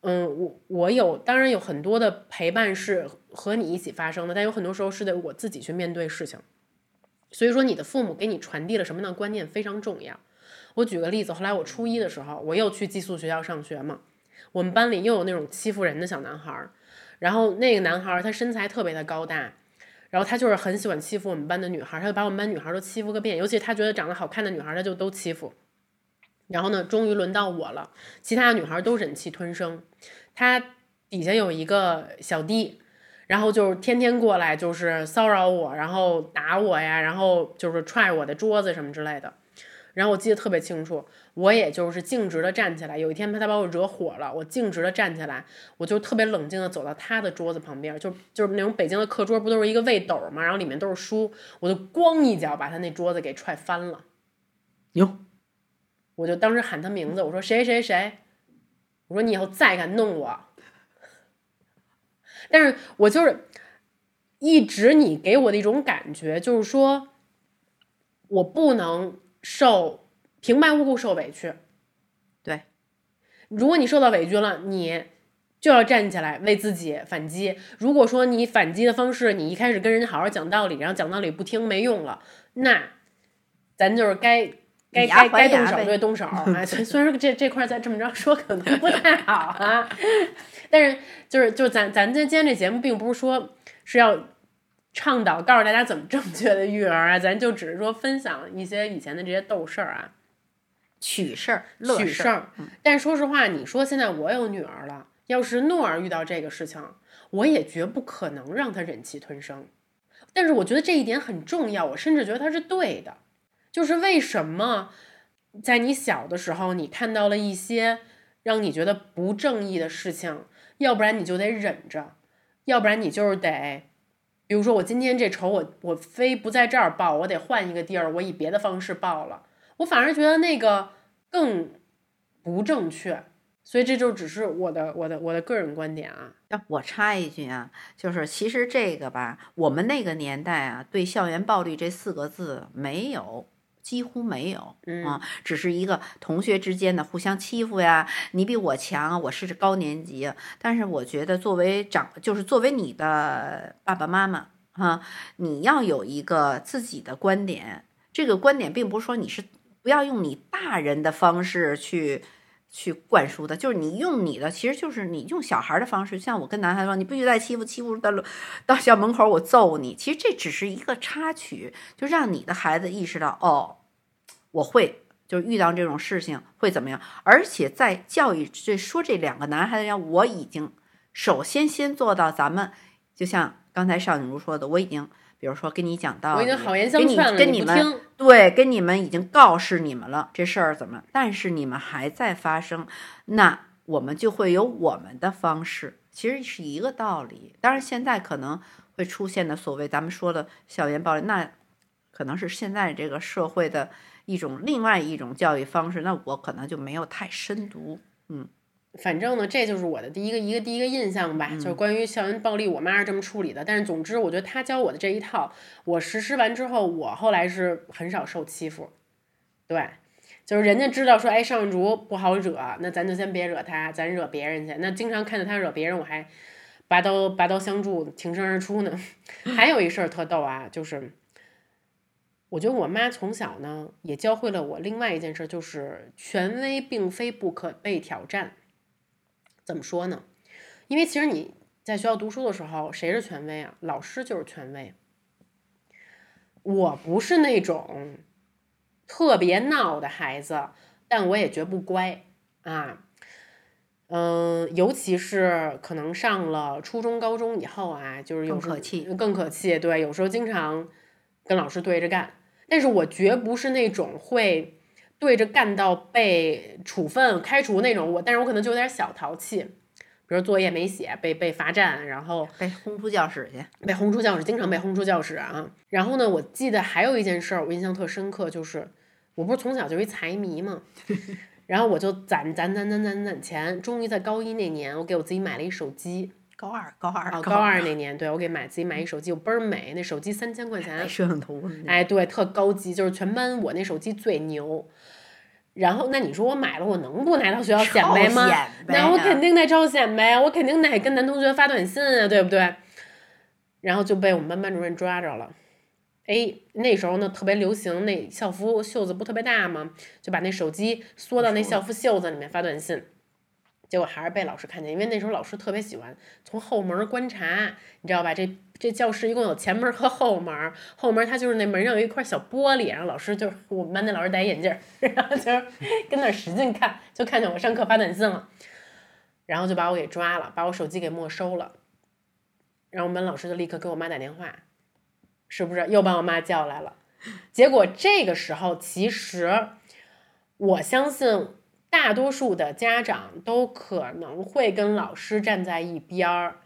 嗯，我我有当然有很多的陪伴是和你一起发生的，但有很多时候是得我自己去面对事情。所以说，你的父母给你传递了什么样的观念非常重要。我举个例子，后来我初一的时候，我又去寄宿学校上学嘛，我们班里又有那种欺负人的小男孩儿，然后那个男孩儿他身材特别的高大，然后他就是很喜欢欺负我们班的女孩儿，他就把我们班女孩儿都欺负个遍，尤其他觉得长得好看的女孩儿他就都欺负。然后呢，终于轮到我了，其他的女孩儿都忍气吞声，他底下有一个小弟。然后就是天天过来，就是骚扰我，然后打我呀，然后就是踹我的桌子什么之类的。然后我记得特别清楚，我也就是径直的站起来。有一天他他把我惹火了，我径直的站起来，我就特别冷静的走到他的桌子旁边，就就是那种北京的课桌不都是一个位斗嘛，然后里面都是书，我就咣一脚把他那桌子给踹翻了。哟，我就当时喊他名字，我说谁谁谁，我说你以后再敢弄我。但是我就是一直你给我的一种感觉，就是说我不能受平白无故受委屈。对，如果你受到委屈了，你就要站起来为自己反击。如果说你反击的方式，你一开始跟人家好好讲道理，然后讲道理不听没用了，那咱就是该。该该该动手还牙呗对动手，哎，虽虽然说这这块再这么着说可能不太好啊，但是就是就咱咱今今天这节目并不是说是要倡导告诉大家怎么正确的育儿啊，咱就只是说分享一些以前的这些逗事儿啊，趣事儿、乐事儿，趣事儿。但说实话，你说现在我有女儿了，要是诺儿遇到这个事情，我也绝不可能让她忍气吞声。但是我觉得这一点很重要，我甚至觉得它是对的。就是为什么在你小的时候，你看到了一些让你觉得不正义的事情，要不然你就得忍着，要不然你就是得，比如说我今天这仇我我非不在这儿报，我得换一个地儿，我以别的方式报了。我反而觉得那个更不正确，所以这就只是我的我的我的个人观点啊。啊，我插一句啊，就是其实这个吧，我们那个年代啊，对校园暴力这四个字没有。几乎没有啊，只是一个同学之间的互相欺负呀，你比我强，我是高年级。但是我觉得，作为长，就是作为你的爸爸妈妈哈，你要有一个自己的观点。这个观点并不是说你是不要用你大人的方式去去灌输的，就是你用你的，其实就是你用小孩的方式。像我跟男孩说，你不许再欺负，欺负到到校门口我揍你。其实这只是一个插曲，就让你的孩子意识到，哦，我会就是遇到这种事情会怎么样。而且在教育这说这两个男孩子，我已经首先先做到，咱们就像刚才邵景如说的，我已经。比如说跟你讲道理，我已经好言相跟你劝了，跟们你不听。对，跟你们已经告示你们了，这事儿怎么？但是你们还在发生，那我们就会有我们的方式，其实是一个道理。当然，现在可能会出现的所谓咱们说的校园暴力，那可能是现在这个社会的一种另外一种教育方式，那我可能就没有太深读，嗯。反正呢，这就是我的第一个一个第一个印象吧，就是关于校园暴力，我妈是这么处理的。但是总之，我觉得她教我的这一套，我实施完之后，我后来是很少受欺负。对，就是人家知道说，哎，尚竹不好惹，那咱就先别惹他，咱惹别人去。那经常看见他惹别人，我还拔刀拔刀相助，挺身而出呢。还有一事儿特逗啊，就是我觉得我妈从小呢也教会了我另外一件事，就是权威并非不可被挑战。怎么说呢？因为其实你在学校读书的时候，谁是权威啊？老师就是权威。我不是那种特别闹的孩子，但我也绝不乖啊。嗯，尤其是可能上了初中、高中以后啊，就是有时候更可气更可气。对，有时候经常跟老师对着干，但是我绝不是那种会对着干到被处分、开除那种。我，但是我可能就有点小淘气，比如作业没写，被被罚站，然后被轰出教室去。被轰出教室，经常被轰出教室啊。然后呢，我记得还有一件事儿，我印象特深刻，就是我不是从小就一财迷嘛，然后我就攒攒攒攒攒攒钱，终于在高一那年，我给我自己买了一手机。高二，高二，哦，高二那年，对我给买自己买一手机，我倍儿美，那手机三千块钱带，摄像头哎，对，特高级，就是全班我那手机最牛。然后，那你说我买了，我能不拿到学校显摆吗？那我啊肯定得照显摆，我肯定得跟男同学发短信啊，对不对？然后就被我们班班主任抓着了。哎，那时候呢特别流行，那校服袖子不特别大吗？就把那手机缩到那校服袖子里面发短信。结果还是被老师看见，因为那时候老师特别喜欢从后门观察，你知道吧？这这教室一共有前门和后门，后门它就是那门上有一块小玻璃，然后老师就是我们班那老师戴眼镜，然后就 跟那使劲看，就看见我上课发短信了，然后就把我给抓了，把我手机给没收了，然后我们班老师就立刻给我妈打电话，是不是又把我妈叫来了？结果这个时候，其实我相信大多数的家长都可能会跟老师站在一边儿，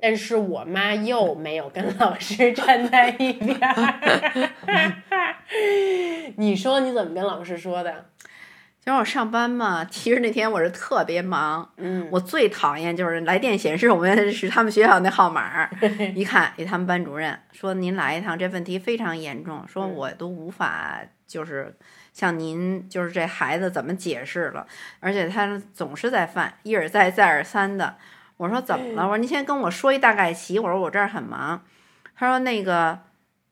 但是我妈又没有跟老师站在一边儿。你说你怎么跟老师说的？其实我上班嘛，其实那天我是特别忙，嗯，我最讨厌就是来电显示我们 是他们学校那号码儿，一看，一他们班主任说您来一趟，这问题非常严重，说嗯我都无法就是向您就是这孩子怎么解释了，而且他总是在犯，一而再再而三的。我说怎么了？我说您先跟我说一大概齐。我说我这儿很忙。他说那个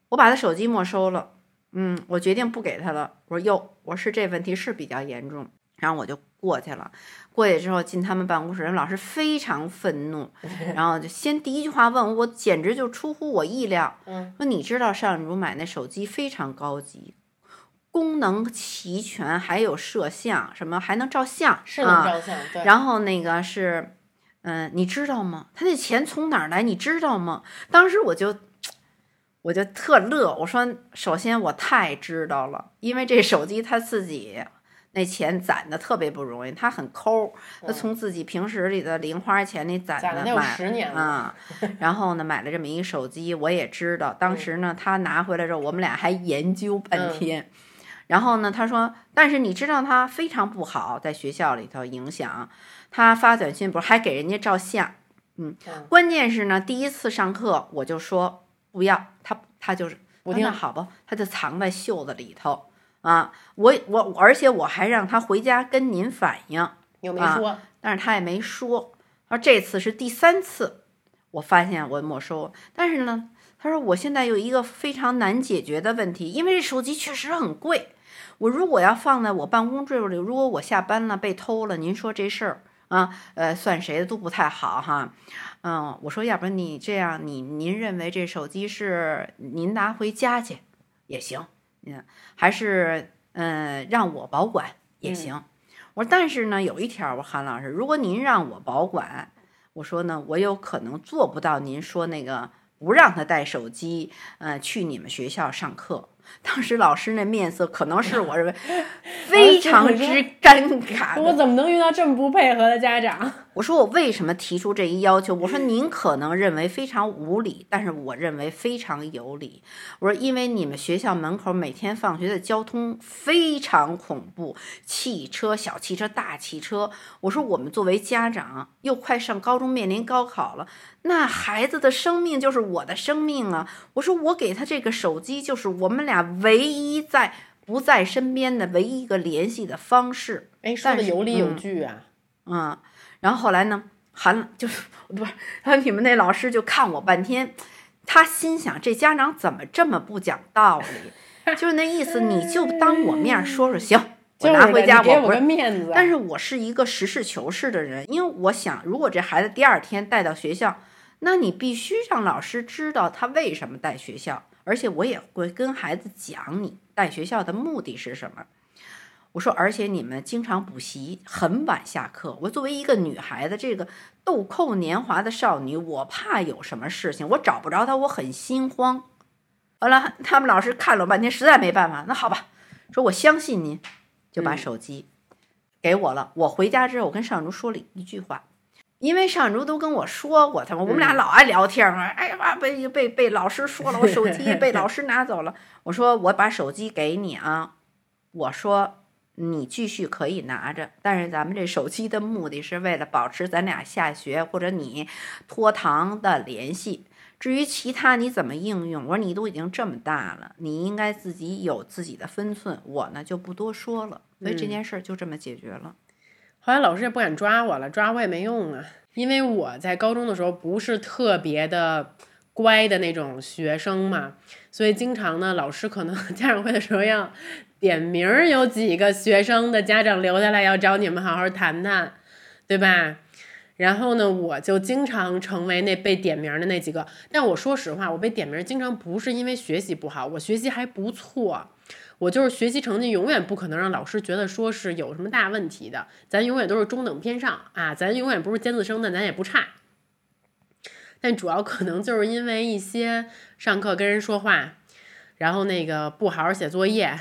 我把他手机没收了，嗯，我决定不给他了。我说哟，我说是这问题是比较严重，然后我就过去了。过去之后进他们办公室，人老师非常愤怒，然后就先第一句话问我，我简直就出乎我意料，嗯说你知道尚如买那手机非常高级。功能齐全，还有摄像，什么还能照相，是啊能照相，对。然后那个是，嗯、你知道吗？他那钱从哪儿来？你知道吗？当时我就，我就特乐。我说，首先我太知道了，因为这手机他自己那钱攒的特别不容易，他很抠，他从自己平时里的零花钱里攒的买十年了啊、然后呢买了这么一手机，我也知道。当时呢，他拿回来之后，我们俩还研究半嗯天。然后呢，他说，但是你知道他非常不好，在学校里头影响。他发短信不是还给人家照相，嗯，嗯关键是呢，第一次上课我就说不要，他他就是不听那好吧，他就藏在袖子里头啊。我我而且我还让他回家跟您反映，啊又没说，但是他也没说。他说这次是第三次，我发现我没收，但是呢，他说我现在有一个非常难解决的问题，因为这手机确实很贵。我如果要放在我办公桌里，如果我下班了被偷了，您说这事儿啊，呃，算谁的都不太好哈。嗯，我说要不然你这样，你您认为这手机是您拿回家去也行，嗯，还是嗯让我保管也行。我说但是呢，有一条，我韩老师，如果您让我保管，我说呢，我有可能做不到您说那个不让他带手机，呃，去你们学校上课。当时老师那面色可能是我认为 非常之尴尬。我怎么能遇到这么不配合的家长？我说我为什么提出这一要求？我说您可能认为非常无理，但是我认为非常有理。我说因为你们学校门口每天放学的交通非常恐怖，汽车、小汽车、大汽车。我说我们作为家长，又快上高中，面临高考了，那孩子的生命就是我的生命啊！我说我给他这个手机，就是我们俩唯一在不在身边的唯一一个联系的方式。哎，说的有理有嗯据啊。嗯，然后后来呢，韩 就是不是，然后你们那老师就看我半天，他心想这家长怎么这么不讲道理？就是那意思，你就当我面说说行，我拿回家我不是。面子。但是我是一个实事求是的人，因为我想，如果这孩子第二天带到学校，那你必须让老师知道他为什么带学校，而且我也会跟孩子讲你带学校的目的是什么。我说，而且你们经常补习，很晚下课。我作为一个女孩子，这个豆蔻年华的少女，我怕有什么事情，我找不着她，我很心慌。完了，他们老师看了我半天，实在没办法，那好吧，说我相信您，就把手机给我了。我回家之后，我跟尚竹说了一句话，因为上周都跟我说过，他们我们俩老爱聊天啊。哎呀妈，被被被老师说了，我手机被老师拿走了。我说我把手机给你啊，我说。你继续可以拿着，但是咱们这手机的目的是为了保持咱俩下学或者你拖堂的联系。至于其他你怎么应用，我说你都已经这么大了，你应该自己有自己的分寸。我呢就不多说了，所以这件事儿就这么解决了。后来老师也不敢抓我了，抓我也没用啊，因为我在高中的时候不是特别的乖的那种学生嘛，所以经常呢，老师可能 家长会的时候要。点名儿有几个学生的家长留下来要找你们好好谈谈，对吧？然后呢，我就经常成为那被点名的那几个。但我说实话，我被点名经常不是因为学习不好，我学习还不错，我就是学习成绩永远不可能让老师觉得说是有什么大问题的，咱永远都是中等偏上啊，咱永远不是尖子生，但咱也不差。但主要可能就是因为一些上课跟人说话，然后那个不好好写作业。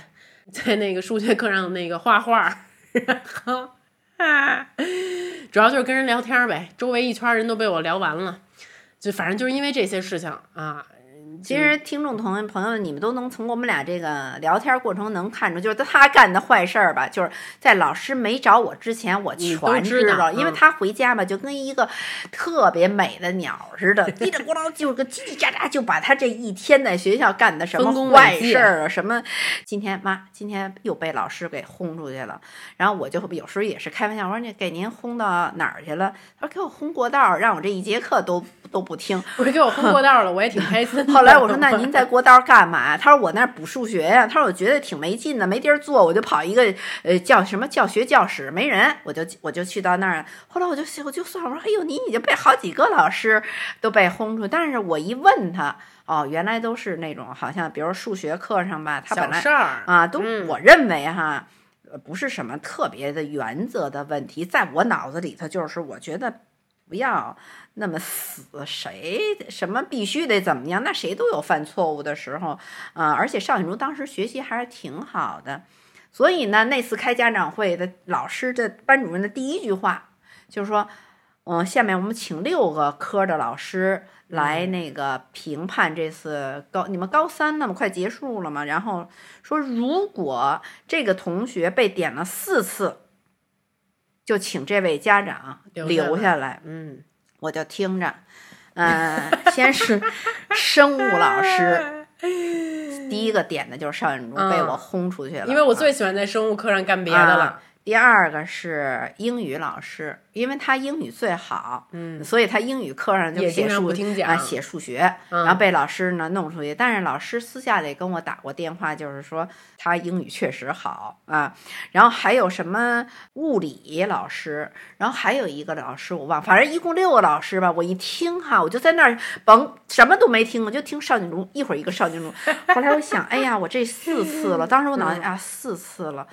在那个数学课上那个画画，然后啊，主要就是跟人聊天呗，周围一圈人都被我聊完了，就反正就是因为这些事情啊。其实听众朋友朋友，你们都能从我们俩这个聊天过程能看出，就是他干的坏事儿吧，就是在老师没找我之前，我全知道，因为他回家吧，就跟一个特别美的鸟似的，叽里咕噜就个叽叽喳喳，就把他这一天在学校干的什么坏事儿啊，什么今天妈今天又被老师给轰出去了，然后我就有时候也是开玩笑，我说你给您轰到哪儿去了？他说给我轰过道，让我这一节课都都不听。我说给我轰过道了，我也挺开心。后来我说那您在过道干嘛？他说我那儿补数学呀。他说我觉得挺没劲的，没地儿坐，我就跑一个呃教什么教学教室，没人，我就我就去到那儿。后来我就我就算我说，哎呦，你已经被好几个老师都被轰出。但是我一问他，哦，原来都是那种好像，比如数学课上吧，他本来啊都我认为哈，不是什么特别的原则的问题，在我脑子里头就是我觉得不要。那么死谁什么必须得怎么样？那谁都有犯错误的时候，啊！而且邵雨茹当时学习还是挺好的，所以呢，那次开家长会的老师的班主任的第一句话就是说，嗯，下面我们请六个科的老师来那个评判这次高你们高三那么快结束了嘛？然后说，如果这个同学被点了四次，就请这位家长留下来。嗯。我就听着，嗯，先是生物老师，第一个点的就是邵远竹被我轰出去了，因为我最喜欢在生物课上干别的了。第二个是英语老师。因为他英语最好，嗯，所以他英语课上就写数啊，写数学，然后被老师呢弄出去。但是老师私下里跟我打过电话，就是说他英语确实好啊。然后还有什么物理老师，然后还有一个老师我忘，反正一共六个老师吧。我一听哈，我就在那儿甭什么都没听，我就听邵景竹一会儿一个邵景竹。后来我想，哎呀，我这四次了，当时我脑袋啊四次了。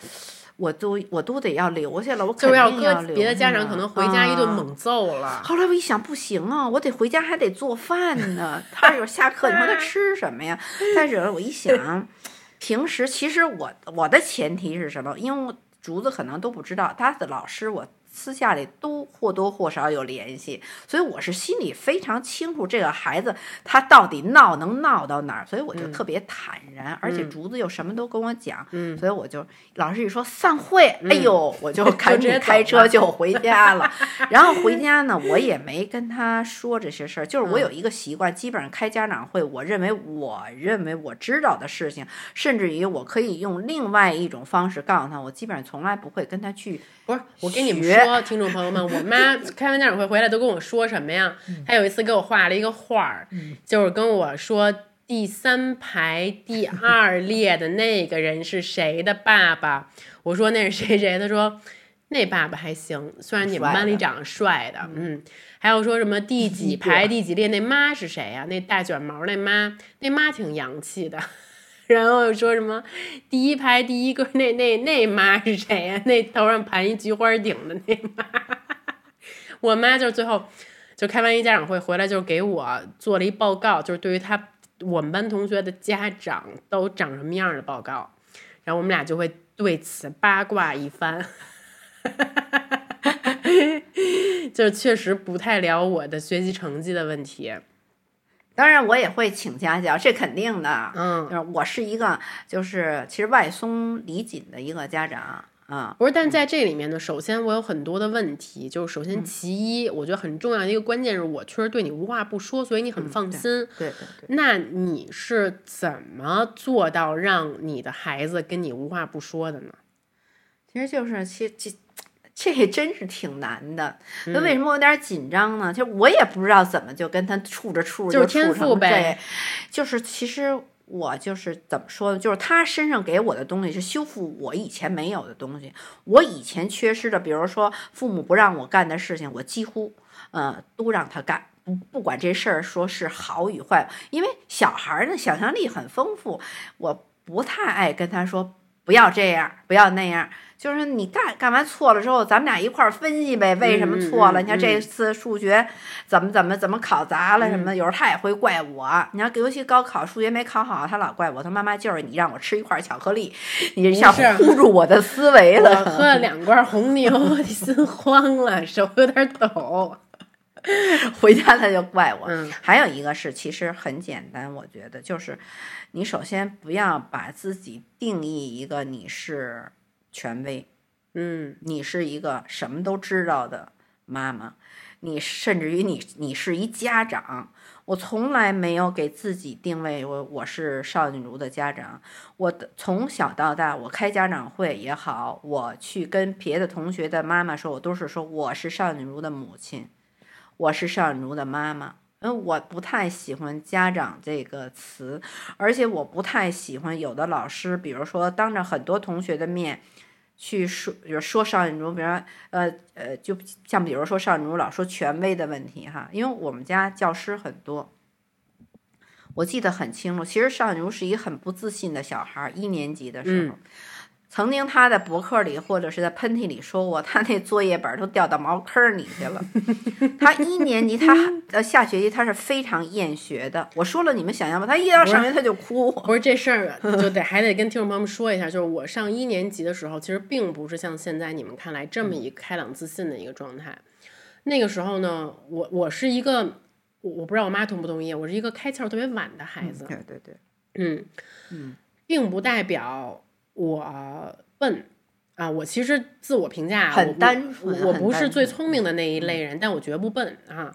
我都我都得要留下了，我肯定要留。别的家长可能回家一顿猛揍了。后来我一想，不行啊，我得回家还得做饭呢。他有下课，你说他吃什么呀？再者，我一想，平时其实我我的前提是什么？因为竹子可能都不知道，他的老师我。私下里都或多或少有联系，所以我是心里非常清楚这个孩子他到底闹能闹到哪儿，所以我就特别坦然，而且竹子又什么都跟我讲，所以我就老师一说散会，哎呦，我就 赶紧开车就回家了。然后回家呢，我也没跟他说这些事儿，就是我有一个习惯，基本上开家长会，我认为我认为我知道的事情，甚至于我可以用另外一种方式告诉他，我基本上从来不会跟他去。不是，我跟你们说，听众朋友们，我妈 开完家长会回来都跟我说什么呀？她有一次给我画了一个画儿，就是跟我说第三排第二列的那个人是谁的爸爸。我说那是谁谁，她说那爸爸还行，虽然你们班里长得帅的，嗯，还有说什么第几排第几列那妈是谁呀、那大卷毛那妈，那妈挺洋气的。然后说什么第一排第一个那那那妈是谁呀、那头上盘一菊花顶的那妈，我妈就最后就开完一家长会回来，就给我做了一报告，就是对于他我们班同学的家长都长什么样的报告，然后我们俩就会对此八卦一番。就确实不太聊我的学习成绩的问题，当然我也会请家教，这肯定的。嗯，就是我是一个就是其实外松里紧的一个家长啊。不是，但在这里面呢，首先我有很多的问题，就是首先其一，我觉得很重要的一个关键是我确实对你无话不说，所以你很放心。对对对，那你是怎么做到让你的孩子跟你无话不说的呢？其实就是其其这也真是挺难的。那、为什么我有点紧张呢？就我也不知道怎么就跟他处着处着就是处成天赋呗这，就是其实。我就是怎么说呢？就是他身上给我的东西是修复我以前没有的东西。我以前缺失的，比如说父母不让我干的事情，我几乎呃都让他干。不不管这事儿说是好与坏，因为小孩儿的想象力很丰富，我不太爱跟他说不要这样，不要那样。就是你干干完错了之后，咱们俩一块儿分析呗，为什么错了？嗯嗯你看这次数学怎么怎么怎么考砸了什么的，有时候他也会怪我。你看，尤其高考数学没考好，他老怪我，他妈妈就是你让我吃一块巧克力，你这下糊住我的思维我了。喝了两罐红牛，我的心慌了，手有点抖。回家他就怪我。嗯还有一个是，其实很简单，我觉得就是，你首先不要把自己定义一个你是权威，嗯你是一个什么都知道的妈妈，你甚至于你你是一家长。我从来没有给自己定位我我是邵锦如的家长，我的从小到大，我开家长会也好，我去跟别的同学的妈妈说，我都是说我是邵锦如的母亲，我是邵锦如的妈妈。嗯，我不太喜欢“家长”这个词，而且我不太喜欢有的老师，比如说当着很多同学的面去说，比如说邵锦如，比如说呃呃，就像比如说邵锦如老说权威的问题哈，因为我们家教师很多，我记得很清楚。其实邵锦如是一个很不自信的小孩儿，一年级的时候。曾经他在博客里或者是在喷嚏里说过，他那作业本儿都掉到茅坑里去了。他一年级，他呃下学期他是非常厌学的。我说了，你们想象吧，他一到上学他就哭。不是这事儿就 得还得跟听众朋友们说一下，就是我上一年级的时候，其实并不是像现在你们看来这么一个开朗自信的一个状态。那个时候呢，我我是一个，我我不知道我妈同不同意，我是一个开窍特别晚的孩子。对对对，嗯嗯并不代表我笨啊，我其实自我评价很我单纯我我不是最聪明的那一类人，但我绝不笨啊。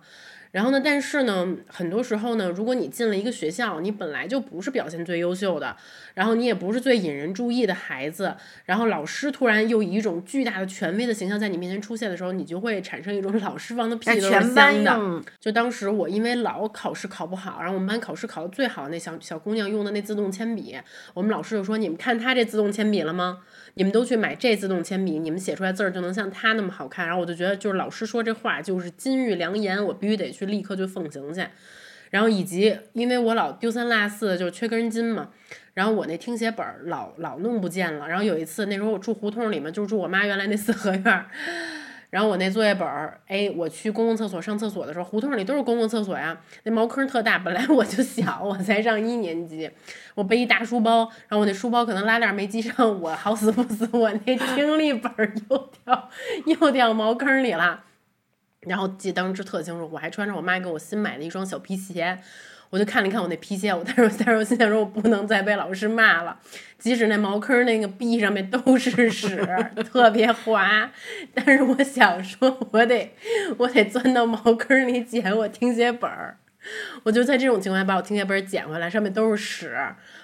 然后呢，但是呢，很多时候呢，如果你进了一个学校，你本来就不是表现最优秀的，然后你也不是最引人注意的孩子，然后老师突然又以一种巨大的权威的形象在你面前出现的时候，你就会产生一种老师放的屁都是香的。就当时我因为老考试考不好，然后我们班考试考的最好那小小姑娘用的那自动铅笔，我们老师就说：“你们看她这自动铅笔了吗？你们都去买这自动铅笔，你们写出来字儿就能像她那么好看。”然后我就觉得，就是老师说这话就是金玉良言，我必须得去立刻去奉行去。然后以及因为我老丢三落四，就是缺根筋嘛，然后我那听写本儿老老弄不见了。然后有一次那时候我住胡同里面，就是住我妈原来那四合院儿。然后我那作业本儿，哎，我去公共厕所上厕所的时候，胡同里都是公共厕所呀，那茅坑特大。本来我就小，我才上一年级，我背一大书包，然后我那书包可能拉链没系上，我好死不死，我那听力本儿又掉又掉茅坑里了。然后记当时特清楚，我还穿着我妈给我新买的一双小皮鞋，我就看了看我那皮鞋，我但是但是我心想说，我不能再被老师骂了，即使那茅坑那个壁上面都是屎，特别滑，但是我想说，我得我得钻到茅坑里捡我听写本儿，我就在这种情况下把我听写本捡回来，上面都是屎。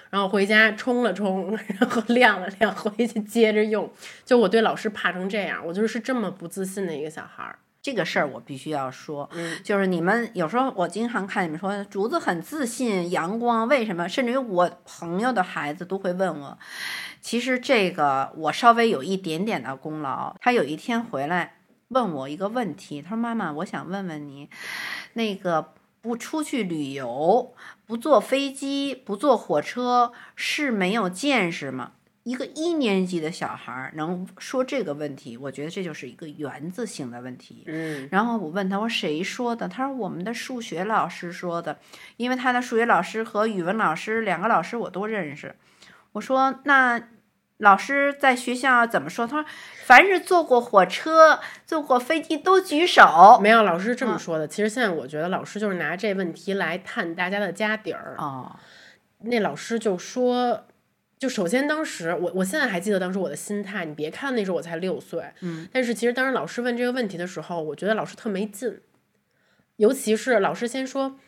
然后回家冲了冲，然后晾了晾，回去接着用。就我对老师怕成这样，我就是这么不自信的一个小孩儿。这个事儿我必须要说，嗯就是你们有时候我经常看你们说竹子很自信、阳光，为什么？甚至于我朋友的孩子都会问我，其实这个我稍微有一点点的功劳。他有一天回来问我一个问题，他说：“妈妈，我想问问你，那个不出去旅游，不坐飞机，不坐火车，是没有见识吗？”一个一年级的小孩儿能说这个问题，我觉得这就是一个源自性的问题。嗯然后我问他，我说谁说的？他说我们的数学老师说的，因为他的数学老师和语文老师两个老师我都认识。我说那老师在学校怎么说？他说凡是坐过火车、坐过飞机都举手。没有老师这嗯么说的。其实现在我觉得老师就是拿这问题来探大家的家底儿。哦，那老师就说，就首先当时我我现在还记得当时我的心态。你别看那时候我才六岁，嗯，但是其实当时老师问这个问题的时候，我觉得老师特没劲。尤其是老师先说，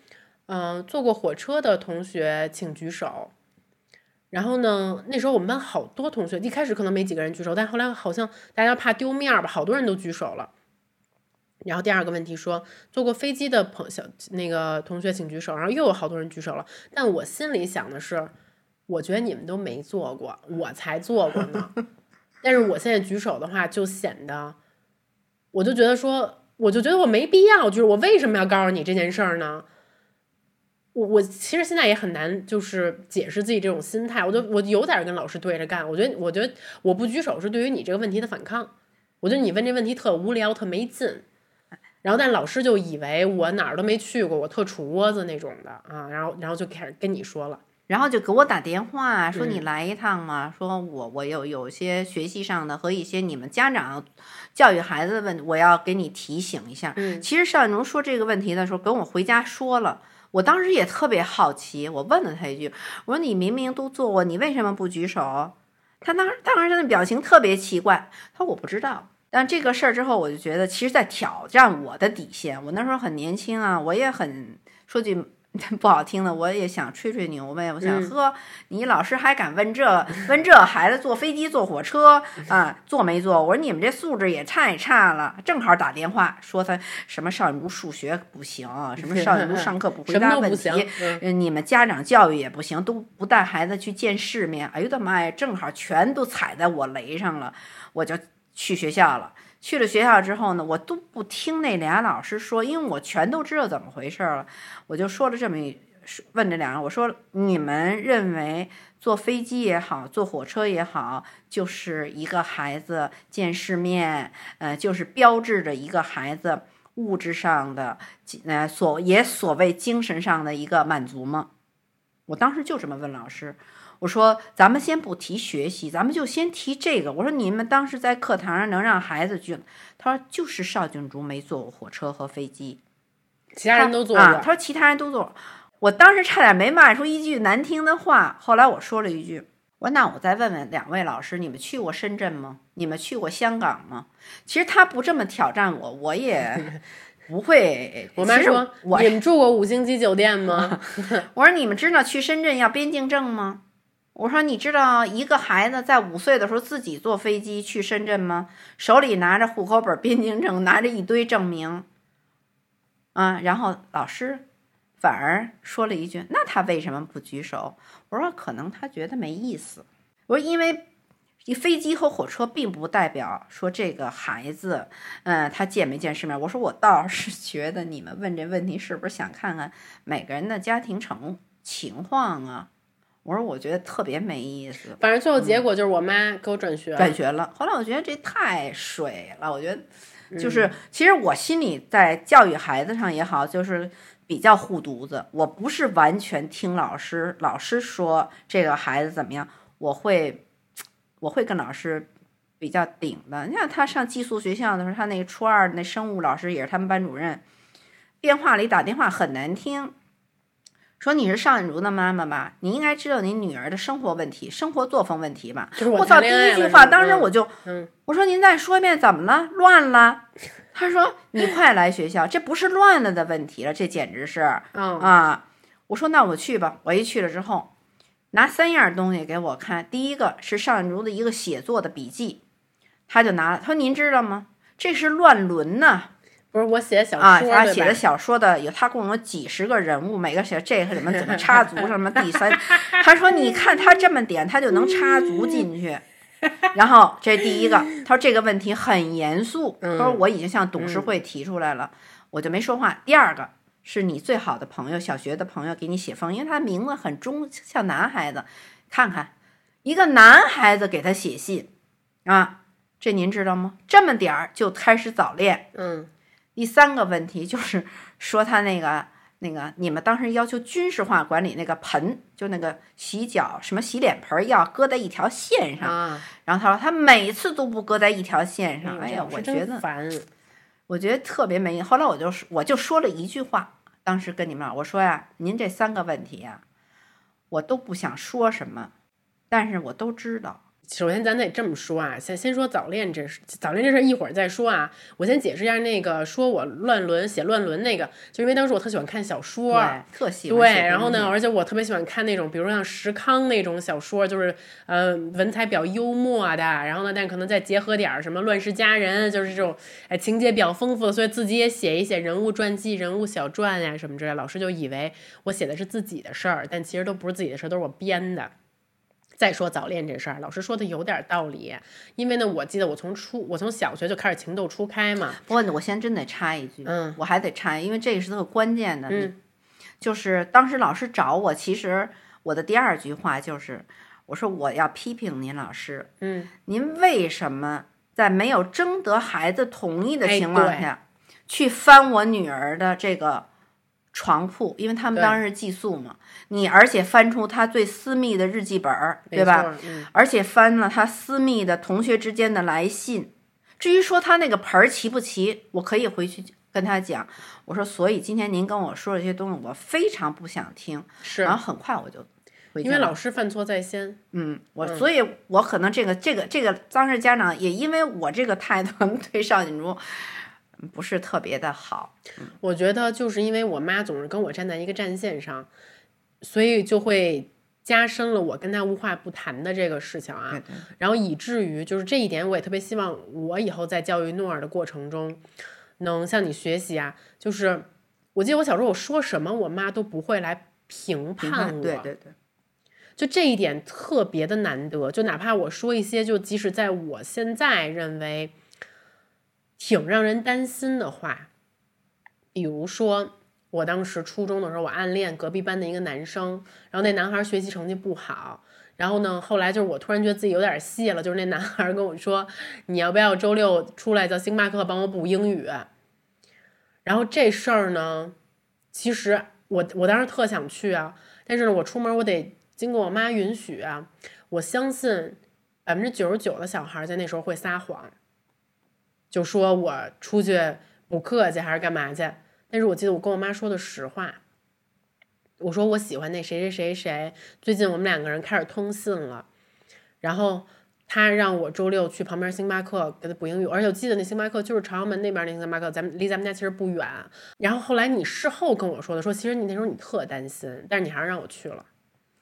嗯、坐过火车的同学请举手。然后呢，那时候我们班好多同学，一开始可能没几个人举手，但后来好像大家怕丢面儿吧，好多人都举手了。然后第二个问题说，坐过飞机的朋小那个同学请举手，然后又有好多人举手了。但我心里想的是，我觉得你们都没做过，我才做过呢。但是我现在举手的话，就显得，我就觉得说，我就觉得我没必要，就是我为什么要告诉你这件事儿呢？我我其实现在也很难，就是解释自己这种心态。我就我有点跟老师对着干。我觉得，我觉得我不举手是对于你这个问题的反抗。我觉得你问这问题特无聊，特没劲。然后，但老师就以为我哪儿都没去过，我特杵窝子那种的啊，然后，然后就开始跟你说了，然后就给我打电话说嗯你来一趟嘛，说我我有有些学习上的和一些你们家长教育孩子的问题，我要给你提醒一下。嗯其实邵雨茹说这个问题的时候，跟我回家说了。我当时也特别好奇，我问了他一句：“我说你明明都做过，你为什么不举手？”他当时当时他的表情特别奇怪，他说我不知道。但这个事儿之后，我就觉得其实在挑战我的底线。我那时候很年轻啊，我也很说句 不好听的，我也想吹吹牛呗。我想，嗯呵，你老师还敢问这问这孩子坐飞机坐火车啊，坐没坐？我说你们这素质也太差了。正好打电话说他什么邵雨茹数学不行，什么邵雨茹上课不 回答问题你们家长教育也不行，都不带孩子去见世面。哎呦我的妈呀，正好全都踩在我雷上了，我就去学校了。去了学校之后呢，我都不听那俩老师说，因为我全都知道怎么回事了。我就说了这么一问这俩人，我说你们认为坐飞机也好，坐火车也好，就是一个孩子见世面，呃，就是标志着一个孩子物质上的，呃，所也所谓精神上的一个满足吗？我当时就这么问老师，我说咱们先不提学习，咱们就先提这个。我说你们当时在课堂上能让孩子去？他说就是邵静竹没坐过火车和飞机，其他人都做啊。过他，说其他人都坐。我当时差点没骂出一句难听的话。后来我说了一句，我说那我再问问两位老师，你们去过深圳吗？你们去过香港吗？其实他不这么挑战我，我也 不会。我妈说：“我你们住过五星级酒店吗 我说你们知道去深圳要边境证吗？我说你知道一个孩子在五岁的时候自己坐飞机去深圳吗？手里拿着户口本、边境证，拿着一堆证明，啊，然后老师反而说了一句：“那他为什么不举手？”我说：“可能他觉得没意思。”我说：“因为。”飞机和火车并不代表说这个孩子，嗯，他见没见世面。我说我倒是觉得你们问这问题是不是想看看每个人的家庭情情况啊？我说我觉得特别没意思。？”反正最后结果就是我妈给我转学了。转学了，后来我觉得这太水了。我觉得就是，其实我心里在教育孩子上也好，就是比较护犊子。我不是完全听老师，老师说这个孩子怎么样，我会我会跟老师比较顶的。你看他上寄宿学校的时候，他那个初二那生物老师也是他们班主任，电话里打电话很难听。说你是邵允如的妈妈吧？你应该知道你女儿的生活问题、生活作风问题吧？就是我我操！第一句话，当时我就，嗯我说您再说一遍，怎么了？乱了？他说 你快来学校，这不是乱了的问题了，这简直是嗯，啊！我说那我去吧。我一去了之后，拿三样东西给我看。第一个是邵允如的一个写作的笔记，他就拿了，他说您知道吗？这是乱伦呐！不是我写小啊，他写的小说的有，他共有几十个人物，每个写这个里面怎么插足什么第三，他说你看他这么点，他就能插足进去。然后这第一个，他说这个问题很严肃，他说我已经向董事会提出来了，我就没说话。第二个是你最好的朋友，小学的朋友给你写封，因为他名字很中，像男孩子，看看一个男孩子给他写信啊，这您知道吗？这么点儿就开始早恋。嗯第三个问题就是说他那个那个，你们当时要求军事化管理那个盆，就那个洗脚什么洗脸盆要搁在一条线上，啊，然后他说他每次都不搁在一条线上，哎呀，我觉得烦。我觉得特别没。后来我就说我就说了一句话，当时跟你们我说呀，您这三个问题呀，我都不想说什么，但是我都知道。首先，咱得这么说啊，先先说早恋这事，早恋这事儿一会儿再说啊。我先解释一下那个说我乱伦写乱伦那个，就因为当时我特喜欢看小说，对，特喜欢对，然后呢，而且我特别喜欢看那种，比如说像石康那种小说，就是呃文采比较幽默的，然后呢，但可能再结合点儿什么《乱世佳人》，就是这种哎情节比较丰富的，所以自己也写一写人物传记、人物小传呀、什么之类。老师就以为我写的是自己的事儿，但其实都不是自己的事儿，都是我编的。再说早恋这事儿，老师说的有点道理，因为呢，我记得我从初我从小学就开始情窦初开嘛，不过呢，我先真得插一句，嗯，我还得插，因为这个是特关键的。嗯，就是当时老师找我，其实我的第二句话就是，我说我要批评您老师，嗯，您为什么在没有征得孩子同意的哎情况对下，去翻我女儿的这个床铺？因为他们当时是寄宿嘛，你而且翻出他最私密的日记本儿，对吧？嗯，而且翻了他私密的同学之间的来信。至于说他那个盆儿齐不齐，我可以回去跟他讲。我说，所以今天您跟我说这些东西，我非常不想听。是然后很快我就回。因为老师犯错在先，嗯，我所以，我可能这个这个这个当时家长也因为我这个态度对邵锦珠不是特别的好。我觉得就是因为我妈总是跟我站在一个战线上，所以就会加深了我跟她无话不谈的这个事情啊。然后以至于就是这一点，我也特别希望我以后在教育诺尔的过程中，能向你学习啊。就是我记得我小时候我说什么，我妈都不会来评评判我，对对，就这一点特别的难得。就哪怕我说一些，就即使在我现在认为挺让人担心的话，比如说。我当时初中的时候，我暗恋隔壁班的一个男生，然后那男孩学习成绩不好，然后呢，后来就是我突然觉得自己有点戏了，就是那男孩跟我说：“你要不要周六出来到星巴克帮我补英语？”然后这事儿呢，其实我我当时特想去啊，但是呢，我出门我得经过我妈允许啊。我相信百分之九十九的小孩在那时候会撒谎，就说我出去补课去还是干嘛去。但是我记得我跟我妈说的实话，我说我喜欢那谁谁谁谁，最近我们两个人开始通信了，然后他让我周六去旁边星巴克给他补英语，而且我记得那星巴克就是朝阳门那边那星巴克，咱们离咱们家其实不远。然后后来你事后跟我说的，说其实你那时候你特担心，但是你还是让我去了，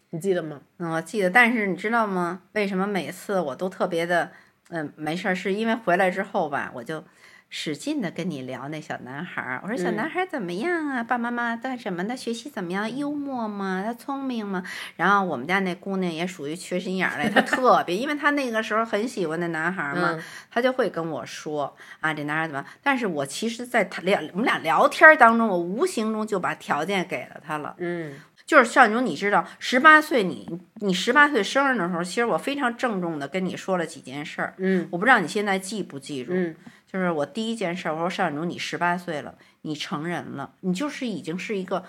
你记得吗？嗯，我记得，但是你知道吗？为什么每次我都特别的，嗯，没事儿，是因为回来之后吧，我就使劲的跟你聊那小男孩儿。我说小嗯男孩儿怎么样啊？爸爸妈妈干什么的？学习怎么样？幽默吗？他聪明吗？然后我们家那姑娘也属于缺心眼儿嘞，她特别，因为她那个时候很喜欢那男孩儿嘛，嗯她就会跟我说啊，这男孩儿怎么样？但是我其实，在他聊我们俩聊天儿当中，我无形中就把条件给了他了。嗯就是邵勇，你知道，十八岁你你十八岁生日的时候，其实我非常郑重的跟你说了几件事儿。嗯我不知道你现在记不记住？嗯就是我第一件事儿，我说邵勇，你十八岁了，你成人了，你就是已经是一个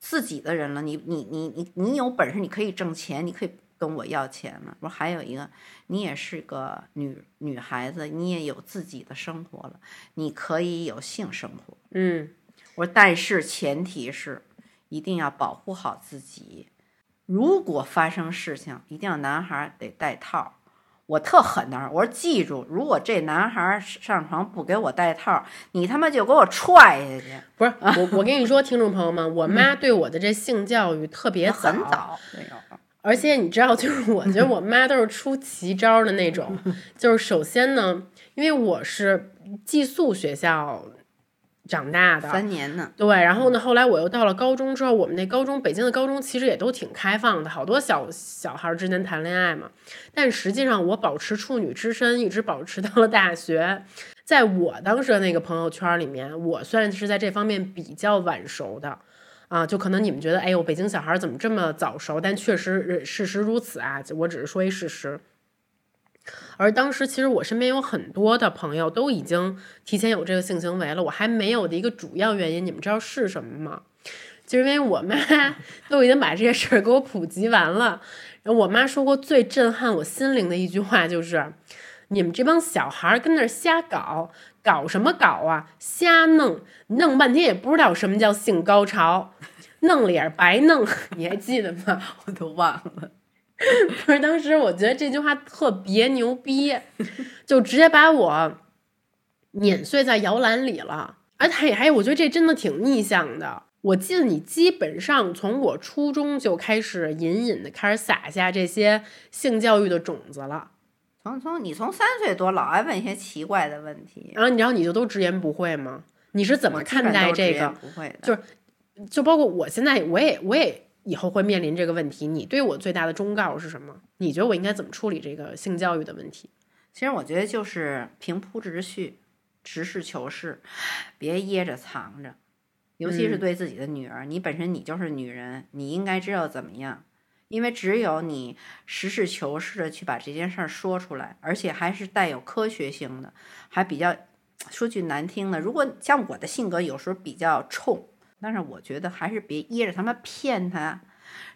自己的人了。你你你你你有本事，你可以挣钱，你可以跟我要钱了。我说还有一个，你也是个女女孩子，你也有自己的生活了，你可以有性生活。嗯我说，但是前提是一定要保护好自己。如果发生事情，一定要男孩儿得带套儿。我特狠的，我说记住，如果这男孩儿上床不给我带套儿，你他妈就给我踹下去。不是我，我跟你说，听众朋友们，我妈对我的这性教育特别很早。而且你知道，就是我觉得我妈都是出奇招的那种。就是首先呢，因为我是寄宿学校长大的，三年呢。对，然后呢，后来我又到了高中之后，我们那高中北京的高中其实也都挺开放的，好多小小孩儿之间谈恋爱嘛。但实际上我保持处女之身，一直保持到了大学。在我当时的那个朋友圈里面，我算是在这方面比较晚熟的。啊，就可能你们觉得，哎呦，北京小孩怎么这么早熟？但确实事实如此啊，我只是说一事实。而当时其实我身边有很多的朋友都已经提前有这个性行为了，我还没有的一个主要原因，你们知道是什么吗？就是因为我妈 都已经把这些事儿给我普及完了。然后我妈说过最震撼我心灵的一句话就是：你们这帮小孩跟那儿瞎搞，搞什么搞啊？瞎弄，弄半天也不知道什么叫性高潮，弄了也白弄。你还记得吗？我都忘了。不是，当时我觉得这句话特别牛逼，就直接把我碾碎在摇篮里了。而且还，我觉得这真的挺逆向的。我记得你基本上从我初中就开始隐隐的开始撒下这些性教育的种子了。从从你从三岁多老爱问一些奇怪的问题，然后你知道你就都直言不讳吗？你是怎么看待这个？不会的，就是，就包括我现在，我也我也。以后会面临这个问题，你对我最大的忠告是什么？你觉得我应该怎么处理这个性教育的问题？其实我觉得就是平铺直叙，实事求是，别掖着藏着。尤其是对自己的女儿，你本身你就是女人，你应该知道怎么样。因为只有你实事求是的去把这件事儿说出来，而且还是带有科学性的，还比较说句难听的，如果像我的性格有时候比较冲。但是我觉得还是别掖着他们骗他，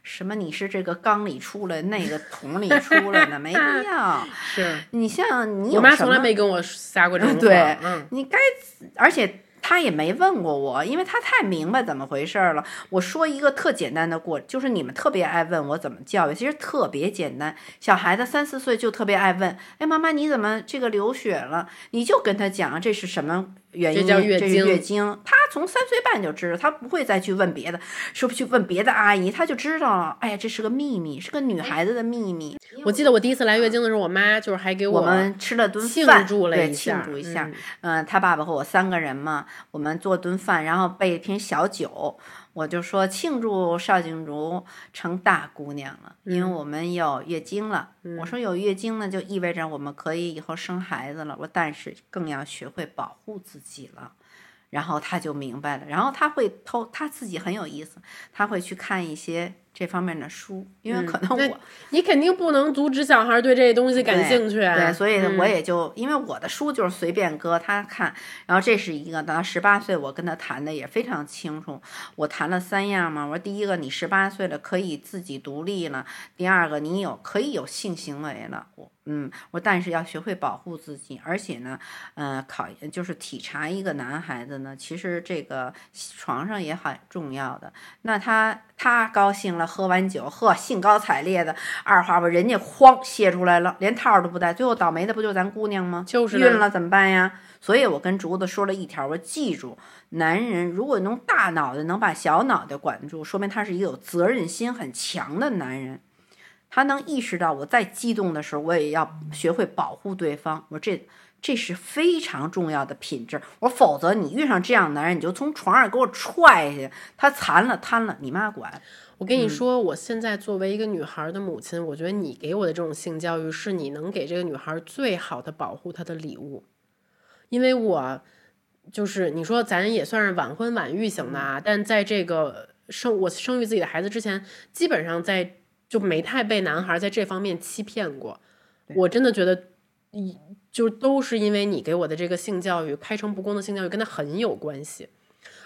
什么你是这个缸里出来，那个桶里出来的，没必 要。是你像你，我妈从来没跟我撒过这种 对，嗯，你该，而且。他也没问过我，因为他太明白怎么回事了。我说一个特简单的过，就是你们特别爱问我怎么教育，其实特别简单。小孩子三四岁就特别爱问，哎，妈妈你怎么这个流血了？你就跟他讲这是什么原因，这是月经。月经，他从三岁半就知道，他不会再去问别的，说不去问别的阿姨，他就知道了。哎呀，这是个秘密，是个女孩子的秘密。我记得我第一次来月经的时候，我妈就是还给我们吃了顿庆祝了一下，庆祝一下。嗯，他爸爸和我三个人嘛，我们做顿饭，然后备一瓶小酒，我就说庆祝邵静茹成大姑娘了，因为我们有月经了。我说有月经呢，就意味着我们可以以后生孩子了。我但是更要学会保护自己了。然后他就明白了，然后他会偷，他自己很有意思，他会去看一些。这方面的书，因为可能我你肯定不能阻止小孩对这些东西感兴趣，对，所以我也就因为我的书就是随便搁他看，然后这是一个，到十八岁我跟他谈的也非常清楚，我谈了三样嘛，我说第一个你十八岁了可以自己独立了，第二个你有可以有性行为了，我嗯，我但是要学会保护自己，而且呢，呃，考就是体察一个男孩子呢，其实这个床上也很重要的，那他。他高兴了，喝完酒，呵，兴高采烈的，二话不，人家哐泄出来了，连套都不带，最后倒霉的不就咱姑娘吗？就是晕了怎么办呀？所以我跟竹子说了一条，我记住，男人如果用大脑袋能把小脑袋管住，说明他是一个有责任心很强的男人，他能意识到我再激动的时候，我也要学会保护对方。我这。这是非常重要的品质，我否则你遇上这样男人，你就从床上给我踹下去，他残了瘫了，你妈管。我跟你说，我现在作为一个女孩的母亲，我觉得你给我的这种性教育，是你能给这个女孩最好的保护她的礼物。因为我就是你说咱也算是晚婚晚育型的啊，但在这个生我生育自己的孩子之前，基本上在就没太被男孩在这方面欺骗过。我真的觉得一。就都是因为你给我的这个性教育，开诚布公的性教育跟他很有关系。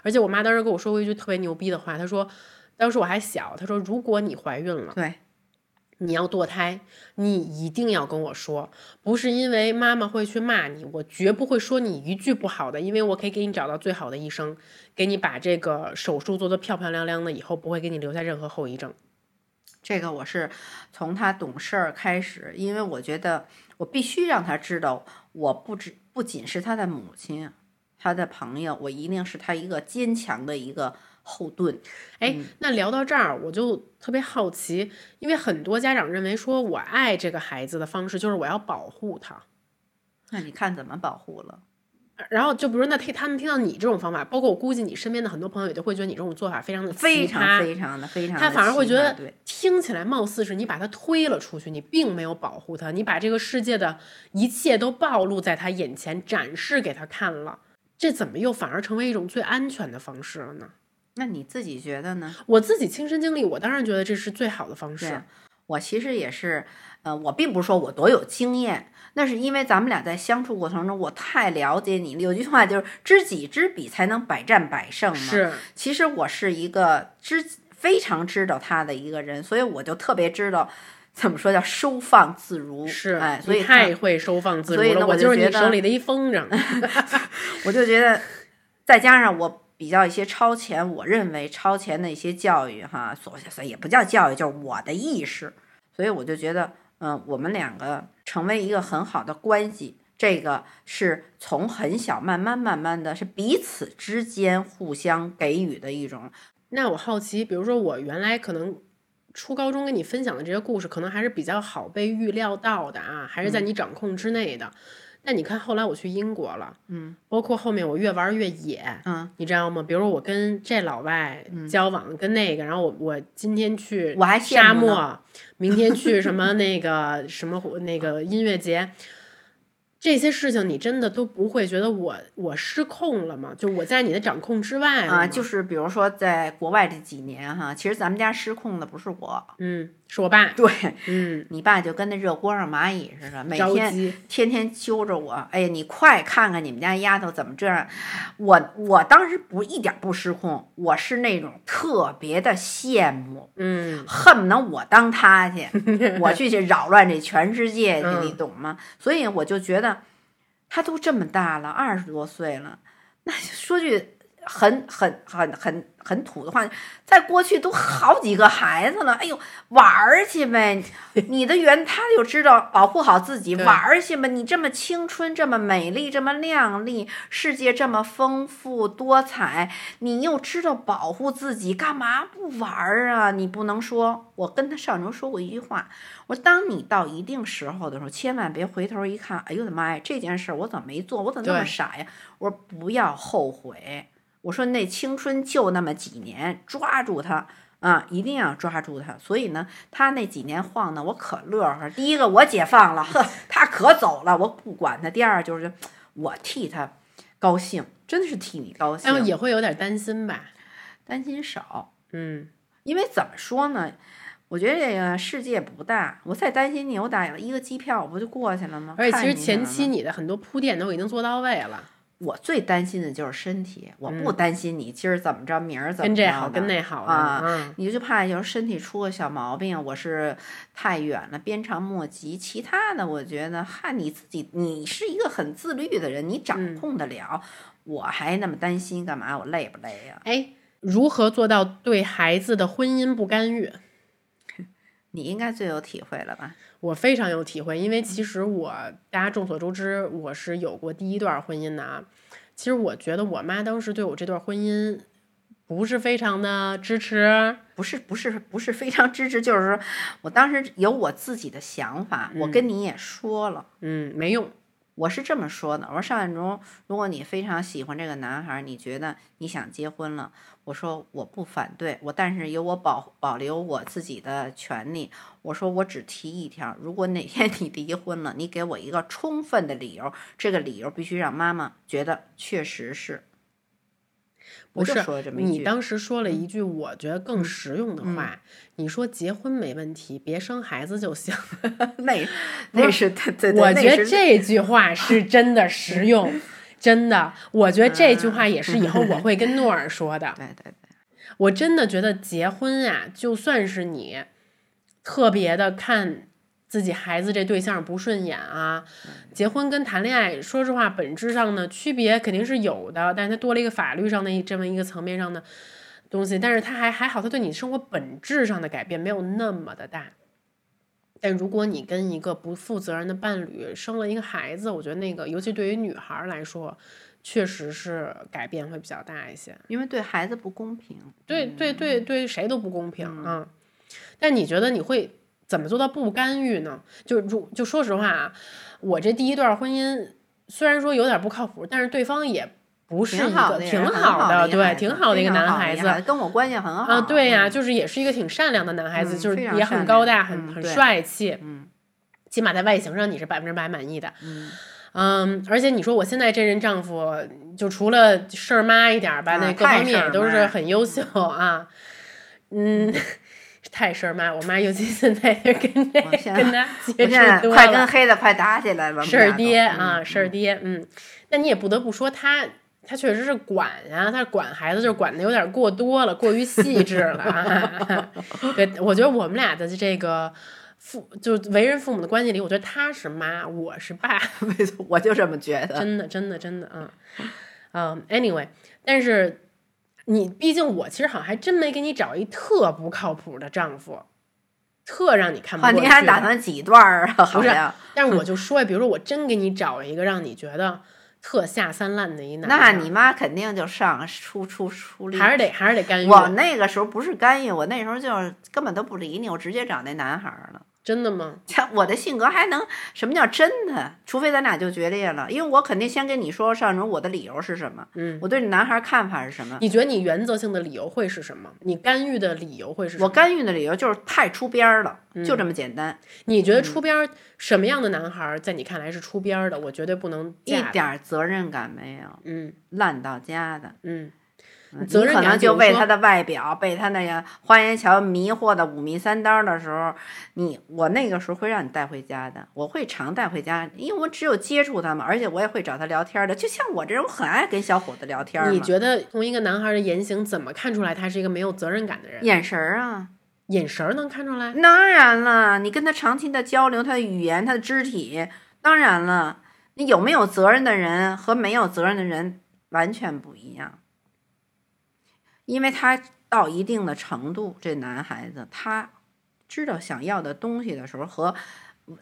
而且我妈当时跟我说过一句特别牛逼的话，她说，当时我还小，她说如果你怀孕了，对，你要堕胎，你一定要跟我说，不是因为妈妈会去骂你，我绝不会说你一句不好的，因为我可以给你找到最好的医生，给你把这个手术做得漂漂亮亮的，以后不会给你留下任何后遗症。这个我是从他懂事儿开始，因为我觉得。我必须让他知道，我不只不仅是他的母亲，他的朋友，我一定是他一个坚强的一个后盾。哎，那聊到这儿，我就特别好奇，因为很多家长认为说我爱这个孩子的方式就是我要保护他。那你看怎么保护了？然后就比如说那听他们听到你这种方法，包括我估计你身边的很多朋友也都会觉得你这种做法非常的非常非常的非常的，他反而会觉得听起来貌似是你把他推了出去，你并没有保护他，你把这个世界的一切都暴露在他眼前，展示给他看了。这怎么又反而成为一种最安全的方式了呢？那你自己觉得呢？我自己亲身经历，我当然觉得这是最好的方式。我其实也是，呃，我并不是说我多有经验，那是因为咱们俩在相处过程中，我太了解你了。有句话就是“知己知彼，才能百战百胜”嘛。是，其实我是一个知非常知道他的一个人，所以我就特别知道怎么说叫收放自如。是，哎，所以太会收放自如了，所以呢我就觉得你手里的一风筝。我就觉得，再加上我比较一些超前，我认为超前的一些教育哈，所所以也不叫教育，就是我的意识，所以我就觉得，嗯，我们两个成为一个很好的关系，这个是从很小慢慢慢慢的是彼此之间互相给予的一种，那我好奇，比如说我原来可能初高中跟你分享的这些故事，可能还是比较好被预料到的啊，还是在你掌控之内的。但你看后来我去英国了，嗯，包括后面我越玩越野，嗯，你知道吗？比如我跟这老外交往，跟那个，然后我我今天去我还沙漠，明天去什么那个什么那个音乐节。这些事情你真的都不会觉得我我失控了吗？就我在你的掌控之外啊，吗就是比如说在国外这几年哈，其实咱们家失控的不是我，嗯，是我爸，对嗯，你爸就跟那热锅上蚂蚁似的，每天，天天揪着我，哎呀，你快看看你们家丫头怎么这样！我我当时不一点不失控，我是那种特别的羡慕，嗯，恨不能我当他去，我去去扰乱这全世界去，嗯你懂吗？所以我就觉得，他都这么大了，二十多岁了，那说句很很很很很土的话，在过去都好几个孩子了，哎呦，玩儿去呗！你的缘他就知道保护好自己，玩儿去吧。你这么青春，这么美丽，这么靓丽，世界这么丰富多彩，你又知道保护自己，干嘛不玩儿啊？你不能说，我跟他上周说过一句话，我说当你到一定时候的时候，千万别回头一看，哎呦我的妈呀，这件事儿我怎么没做？我怎么那么傻呀？我说不要后悔。我说那青春就那么几年，抓住它啊，一定要抓住它。所以呢，他那几年晃呢我可乐呵。第一个我解放了，呵，他可走了，我不管他。第二就是我替他高兴，真的是替你高兴也会有点担心吧，担心少，嗯，因为怎么说呢？我觉得这个世界不大，我再担心你，我打一个机票，我不就过去了吗？而且其实前期你的很多铺垫都已经做到位了，我最担心的就是身体，我不担心你今儿怎么着，明儿怎么着嗯跟这好的跟那好的啊嗯，你就怕有时候身体出个小毛病，我是太远了，鞭长莫及。其他的，我觉得哈，你自己你是一个很自律的人，你掌嗯控得了，我还那么担心干嘛？我累不累呀、哎，如何做到对孩子的婚姻不干预？你应该最有体会了吧？我非常有体会，因为其实我大家众所周知，我是有过第一段婚姻的啊。其实我觉得我妈当时对我这段婚姻不是非常的支持，不是不是不是非常支持，就是说我当时有我自己的想法，我跟你也说了。嗯，没用，我是这么说的，我说邵远忠，如果你非常喜欢这个男孩儿，你觉得你想结婚了，我说我不反对，我但是有我保保留我自己的权利。我说我只提一条，如果哪天你离婚了，你给我一个充分的理由，这个理由必须让妈妈觉得确实是。不是说这么你，当时说了一句我觉得更实用的嗯话，你说结婚没问题，别生孩子就行。那那是对对对，我觉得这句话是真的实用，真的，我觉得这句话也是以后我会跟诺尔说的。对对对，我真的觉得结婚呀、就算是你特别的看自己孩子这对象不顺眼啊，结婚跟谈恋爱，说实话，本质上呢区别肯定是有的，但是它多了一个法律上的这么一个层面上的东西，但是它还还好，它对你生活本质上的改变没有那么的大。但如果你跟一个不负责任的伴侣生了一个孩子，我觉得那个，尤其对于女孩儿来说，确实是改变会比较大一些。因为对孩子不公平。对对对对，谁都不公平啊。但你觉得你会怎么做到不干预呢？就如就说实话啊，我这第一段婚姻虽然说有点不靠谱，但是对方也不是一挺好的，个挺好的，对，挺好的一个男孩子，跟我关系很好啊，对呀，嗯就是也是一个挺善良的男孩子，嗯就是也很高大，良很很帅气，嗯起码在外形上你是百分之百满意的。嗯，嗯，而且你说我现在这任丈夫，就除了事儿妈一点儿吧，啊那各方面也都是妈很优秀啊。嗯，太事儿妈，我妈尤其现在也跟这我现在跟他接触多了快跟，黑的快打起来了，事儿爹啊，事儿。爹，嗯，但你也不得不说他。他确实是管呀、他管孩子就是管的有点过多了，过于细致了啊。对，我觉得我们俩的这个父，就是为人父母的关系里，我觉得他是妈，我是爸。嗯没错，我就这么觉得。真的，真的，真的，嗯，嗯，anyway，但是你毕竟我其实好像还真没给你找一特不靠谱的丈夫，特让你看不哇，过去。您还打算几段儿啊？好不是像，但是我 就说呀，比如说我真给你找一个让你觉得特下三滥的一男的，那你妈肯定就上出出出力。还是得还是得干预，我那个时候不是干预，我那时候就是根本都不理你，我直接找那男孩儿了。真的吗？像我的性格还能什么叫真的？除非咱俩就决裂了，因为我肯定先跟你说上中我的理由是什么，嗯，我对你男孩看法是什么。你觉得你原则性的理由会是什么？你干预的理由会是什么？我干预的理由就是太出边儿了，嗯就这么简单，你觉得出边儿什么样的男孩儿在你看来是出边儿的？我绝对不能一点儿责任感没有，嗯烂到家的。嗯，嗯责任你可能就为他的外表，被他那个花言巧语迷惑的五迷三道的时候，你我那个时候会让你带回家的，我会常带回家，因为我只有接触他嘛，而且我也会找他聊天的，就像我这种很爱跟小伙子聊天嘛。你觉得从一个男孩儿的言行怎么看出来他是一个没有责任感的人？眼神儿啊？眼神儿能看出来？当然了，你跟他长期的交流，他的语言，他的肢体，当然了，你有没有责任的人和没有责任的人完全不一样，因为他到一定的程度，这男孩子他知道想要的东西的时候和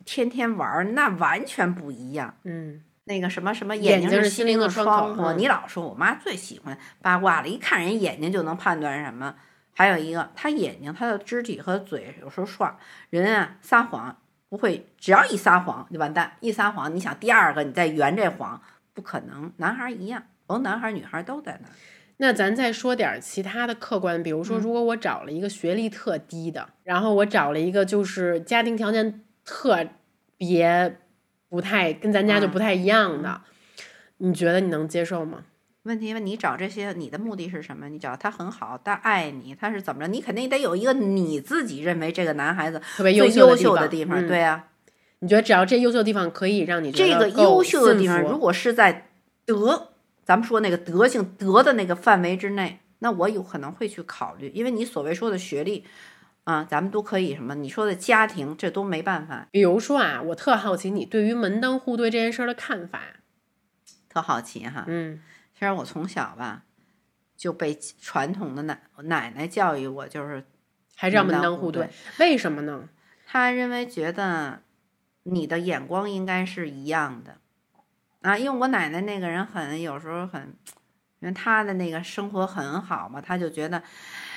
天天玩儿那完全不一样。嗯，那个什么什么眼睛睛是心灵的窗窗户，你老说我妈最喜欢八卦了，一看人眼睛就能判断什么。还有一个，他眼睛、他的肢体和嘴有时候耍人啊，撒谎不会，只要一撒谎就完蛋。一撒谎，你想第二个你再圆这谎，不可能。男孩儿一样，甭男孩儿女孩儿都在那儿。那咱再说点儿其他的客观，比如嗯说，如果我找了一个学历特低的，然后我找了一个就是家庭条件特别不太跟咱家就嗯不太一样的，你觉得你能接受吗？问题问，你找这些，你的目的是什么？你找他很好，他爱你，他是怎么着？你肯定得有一个你自己认为这个男孩子特别优秀的的地方。嗯对啊，你觉得只要这优秀的地方可以让你这个优秀的地方，如果是在德，咱们说那个德性德的那个范围之内，那我有可能会去考虑，因为你所谓说的学历啊，咱们都可以什么？你说的家庭，这都没办法。比如说啊，我特好奇你对于门当户对这件事儿的看法。特好奇哈，嗯其实我从小吧就被传统的奶奶奶教育我，就是还是要门门当户对对，为什么呢？他认为觉得你的眼光应该是一样的啊，因为我奶奶那个人很有时候很，因为她的那个生活很好嘛，他就觉得，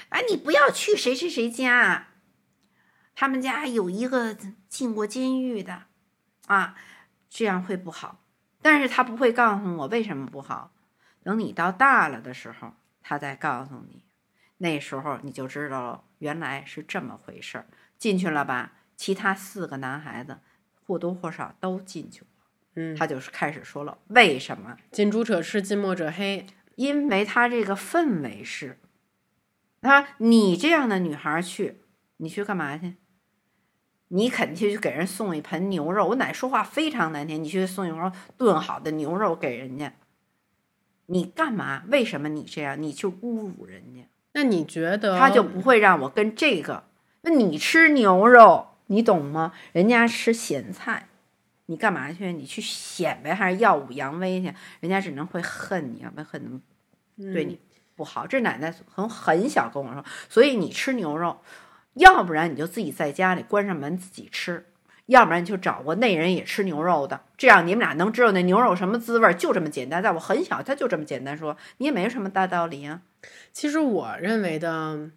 哎，你不要去谁谁谁家，他们家有一个进过监狱的啊，这样会不好。但是他不会告诉我为什么不好，等你到大了的时候，他再告诉你，那时候你就知道，原来是这么回事儿。进去了吧？其他四个男孩子或多或少都进去了。嗯，他就是开始说了为什么？近朱者赤，近墨者黑。因为他这个氛围是，他，你这样的女孩儿去，你去干嘛去？你肯定去给人送一盆牛肉。我奶说话非常难听，你去送一盆炖好的牛肉给人家，你干嘛？为什么你这样？你去侮辱人家？那你觉得他就不会让我跟这个。那你吃牛肉，你懂吗？人家吃咸菜，你干嘛去？你去显摆还是耀武扬威去？人家只能会恨你，会恨你，对你不好。这奶奶从很小跟我说，所以你吃牛肉，要不然你就自己在家里关上门自己吃。要不然你就找个那人也吃牛肉的，这样你们俩能知道那牛肉什么滋味儿，就这么简单。在我很小，他就这么简单说，你也没什么大道理啊。其实我认为的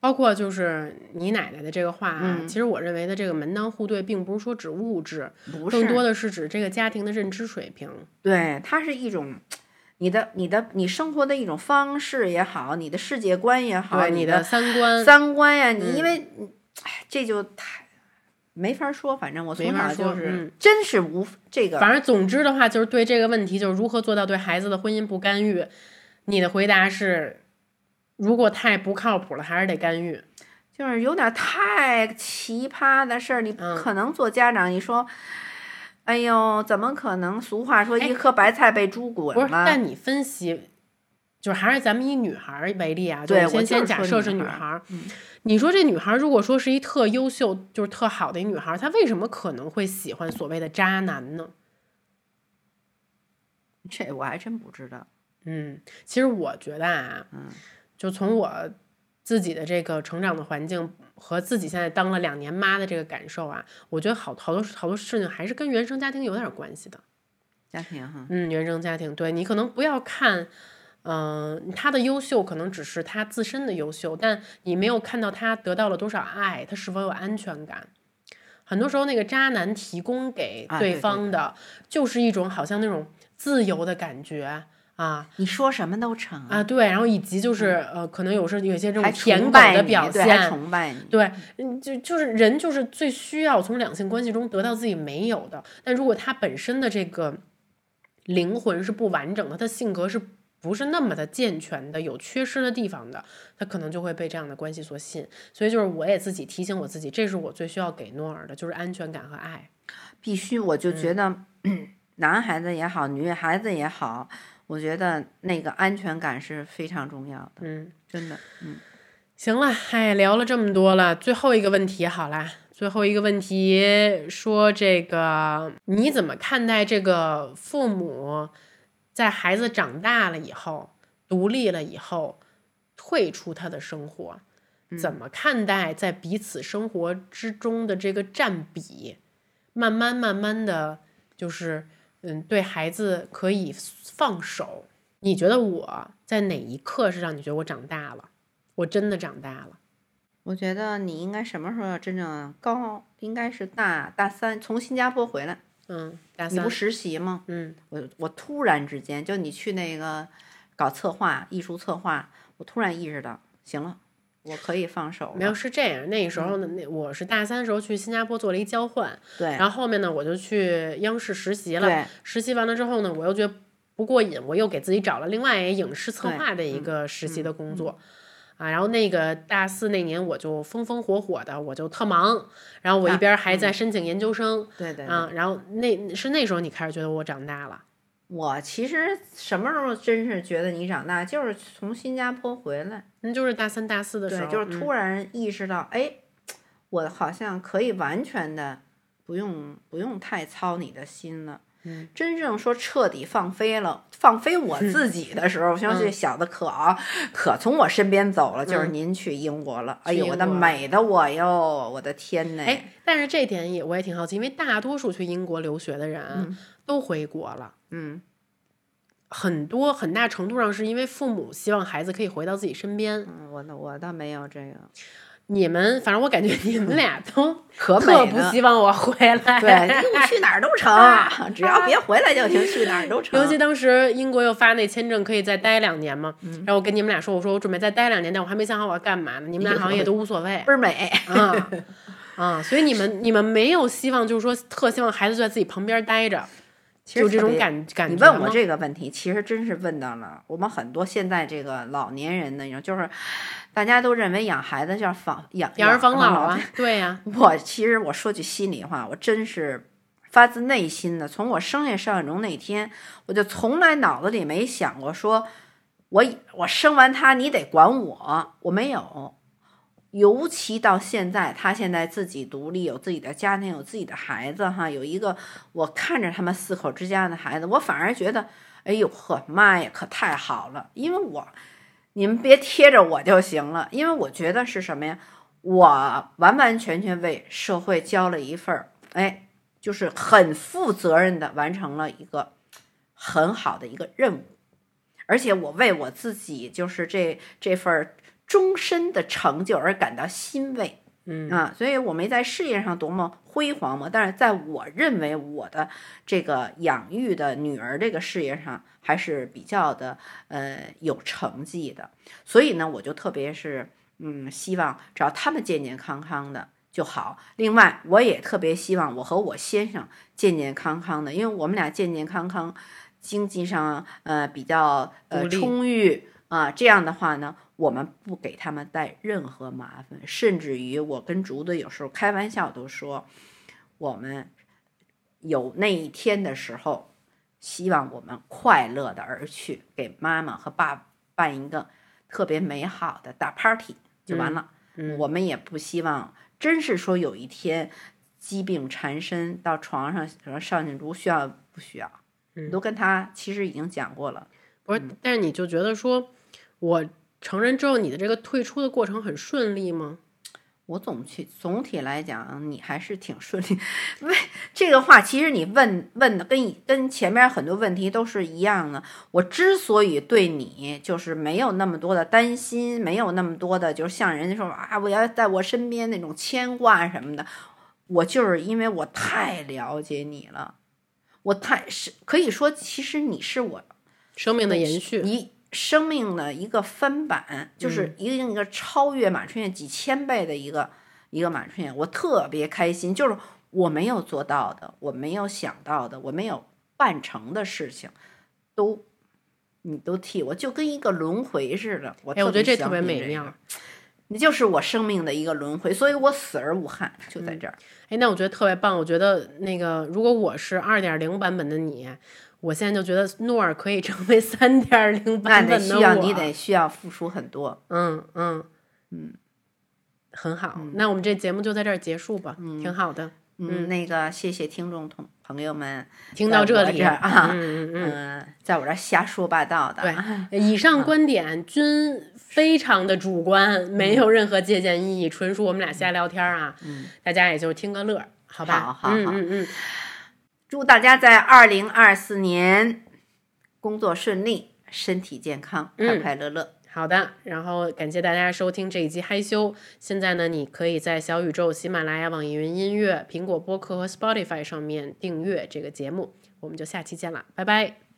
包括就是你奶奶的这个话啊，嗯其实我认为的这个门当户对，并不是说指物质，不是更多的是指这个家庭的认知水平。对，它是一种你的、你的、你生活的一种方式也好，你的世界观也好，对你的三观，三观呀，你嗯因为，哎，这就太没法说。反正我从没法小就是、说嗯真是无这个，反正总之的话，就是对这个问题，就是如何做到对孩子的婚姻不干预。你的回答是，如果太不靠谱了，还是得干预。就是有点太奇葩的事儿，你不嗯可能做家长。你说，哎呦，怎么可能？俗话说，哎一颗白菜被猪滚不是，但你分析，就是还是咱们以女孩儿为例啊，就先先假设是女孩。嗯你说这女孩儿如果说是一特优秀，就是特好的一女孩儿，她为什么可能会喜欢所谓的渣男呢？这我还真不知道。嗯，其实我觉得啊，嗯就从我自己的这个成长的环境和自己现在当了两年妈的这个感受啊，我觉得好好多好多事情还是跟原生家庭有点关系的。家庭哈，嗯，原生家庭，对你可能不要看，嗯、他的优秀可能只是他自身的优秀，但你没有看到他得到了多少爱，他是否有安全感。很多时候，那个渣男提供给对方的，就是一种好像那种自由的感觉啊你说什么都成啊，对，然后以及就是呃，可能有时候有些这种舔狗的表现，崇拜你。对，嗯，就就是人就是最需要从两性关系中得到自己没有的。但如果他本身的这个灵魂是不完整的，他性格是不是那么的健全的，有缺失的地方的，他可能就会被这样的关系所吸引。所以就是我也自己提醒我自己，这是我最需要给诺尔的，就是安全感和爱。必须，我就觉得，男孩子也好，女孩子也好，我觉得那个安全感是非常重要的，嗯，真的。嗯，行了，哎，聊了这么多了，最后一个问题好啦。最后一个问题说，这个你怎么看待这个父母在孩子长大了以后，独立了以后，退出他的生活，怎么看待在彼此生活之中的这个占比？慢慢慢慢的就是，嗯，对孩子可以放手。你觉得我在哪一刻是让你觉得我长大了？我真的长大了。我觉得你应该什么时候要真正高？应该是大大三，从新加坡回来，嗯，大三你不，实习吗？嗯我我突然之间，就你去那个搞策划、艺术策划，我突然意识到，行了，我可以放手没有。是这样。那时候呢，那我是大三的时候去新加坡做了一交换，对然后后面呢，我就去央视实习了。对，实习完了之后呢，我又觉得不过瘾，我又给自己找了另外一个影视策划的一个实习的工作。啊，然后那个大四那年我就风风火火的，我就特忙，然后我一啊边还在申请研究生，对对对。啊，然后那是那时候你开始觉得我长大了，我其实什么时候真是觉得你长大，就是从新加坡回来，那就是大三大四的时对，候，就是嗯突然意识到，哎，我好像可以完全的不用不用太操你的心了。嗯真正说彻底放飞了，放飞我自己的时候，我相 信小的可啊，可从我身边走了，就是嗯您去英国了。哎去呦，我的美的我哟，我的天呐！哎，但是这点也我也挺好奇，因为大多数去英国留学的人、嗯都回国了，嗯，很多很大程度上是因为父母希望孩子可以回到自己身边。嗯我倒我倒没有这个，你们反正我感觉你们俩都可特不。希望我回来。对，你去哪儿都成，只要别回来就行，去哪儿都成。尤其当时英国又发那签证可以再待两年嘛，嗯然后我跟你们俩说，我说我准备再待两年，但我还没想好我要干嘛呢。你们俩好像也都无所谓倍儿美。啊啊，所以你们你们没有希望，就是说特希望孩子就在自己旁边待着，就这种感感觉你问我这个问题，其实真是问到了我们很多现在这个老年人那种，就是大家都认为养孩子叫防养养儿防老老啊，对呀、我其实我说句心里话，我真是发自内心的，从我生下邵远荣那天，我就从来脑子里没想过说，我我生完他你得管我，我没有。尤其到现在，他现在自己独立，有自己的家庭，有自己的孩子，哈，有一个我看着他们四口之家的孩子，我反而觉得，哎呦呵，妈呀，可太好了，因为我你们别贴着我就行了，因为我觉得是什么呀？我完完全全为社会交了一份儿，哎，就是很负责任的完成了一个很好的一个任务，而且我为我自己就是这这份儿终身的成就而感到欣慰。嗯啊，所以我没在事业上多么辉煌嘛，但是在我认为我的这个养育的女儿这个事业上还是比较的呃有成绩的，所以呢，我就特别是嗯希望只要他们健健康康的就好。另外，我也特别希望我和我先生健健康康的，因为我们俩健健康康，经济上呃比较呃充裕啊，这样的话呢。我们不给他们带任何麻烦，甚至于我跟竹子有时候开玩笑都说，我们有那一天的时候，希望我们快乐的而去，给妈妈和爸办一个特别美好的大 party 就完了。嗯我们也不希望，真是说有一天疾病缠身到床上，说邵静竹需要不需要？嗯都跟他其实已经讲过了。不是，但是你就觉得说，我成人之后，你的这个退出的过程很顺利吗？我总去总体来讲，你还是挺顺利。为这个话，其实你问问的跟跟前面很多问题都是一样的。我之所以对你就是没有那么多的担心，没有那么多的，就是像人家说啊，我要在我身边那种牵挂什么的，我就是因为我太了解你了，我太是可以说，其实你是我生命的延续，一生命的一个翻版，就是一个一个超越马春燕几千倍的一个一个马春燕，我特别开心，就是我没有做到的，我没有想到的，我没有办成的事情，都你都替我，就跟一个轮回似的。我哎，我觉得这特别美妙。你就是我生命的一个轮回，所以我死而无憾，就在这儿。哎，那我觉得特别棒。我觉得那个，如果我是二点零版本的你，我现在就觉得诺尔可以成为三点零版本的我。需要你得需要付出很多。嗯嗯嗯，很好。那我们这节目就在这儿结束吧，嗯挺好的。嗯，那个谢谢听众同朋友们听到这里这啊，嗯嗯嗯，嗯，在我这儿瞎说八道的，对，以上观点均非常的主观，没有任何借鉴意义，纯属我们俩瞎聊天啊。嗯，大家也就听个乐儿，好吧？好好好嗯嗯嗯，祝大家在二零二四年工作顺利，身体健康，快快乐乐。好的。然后感谢大家收听这一集嗨修。现在呢，你可以在小宇宙、喜马拉雅、网易云音乐、苹果播客和 Spotify 上面订阅这个节目。我们就下期见了，拜拜。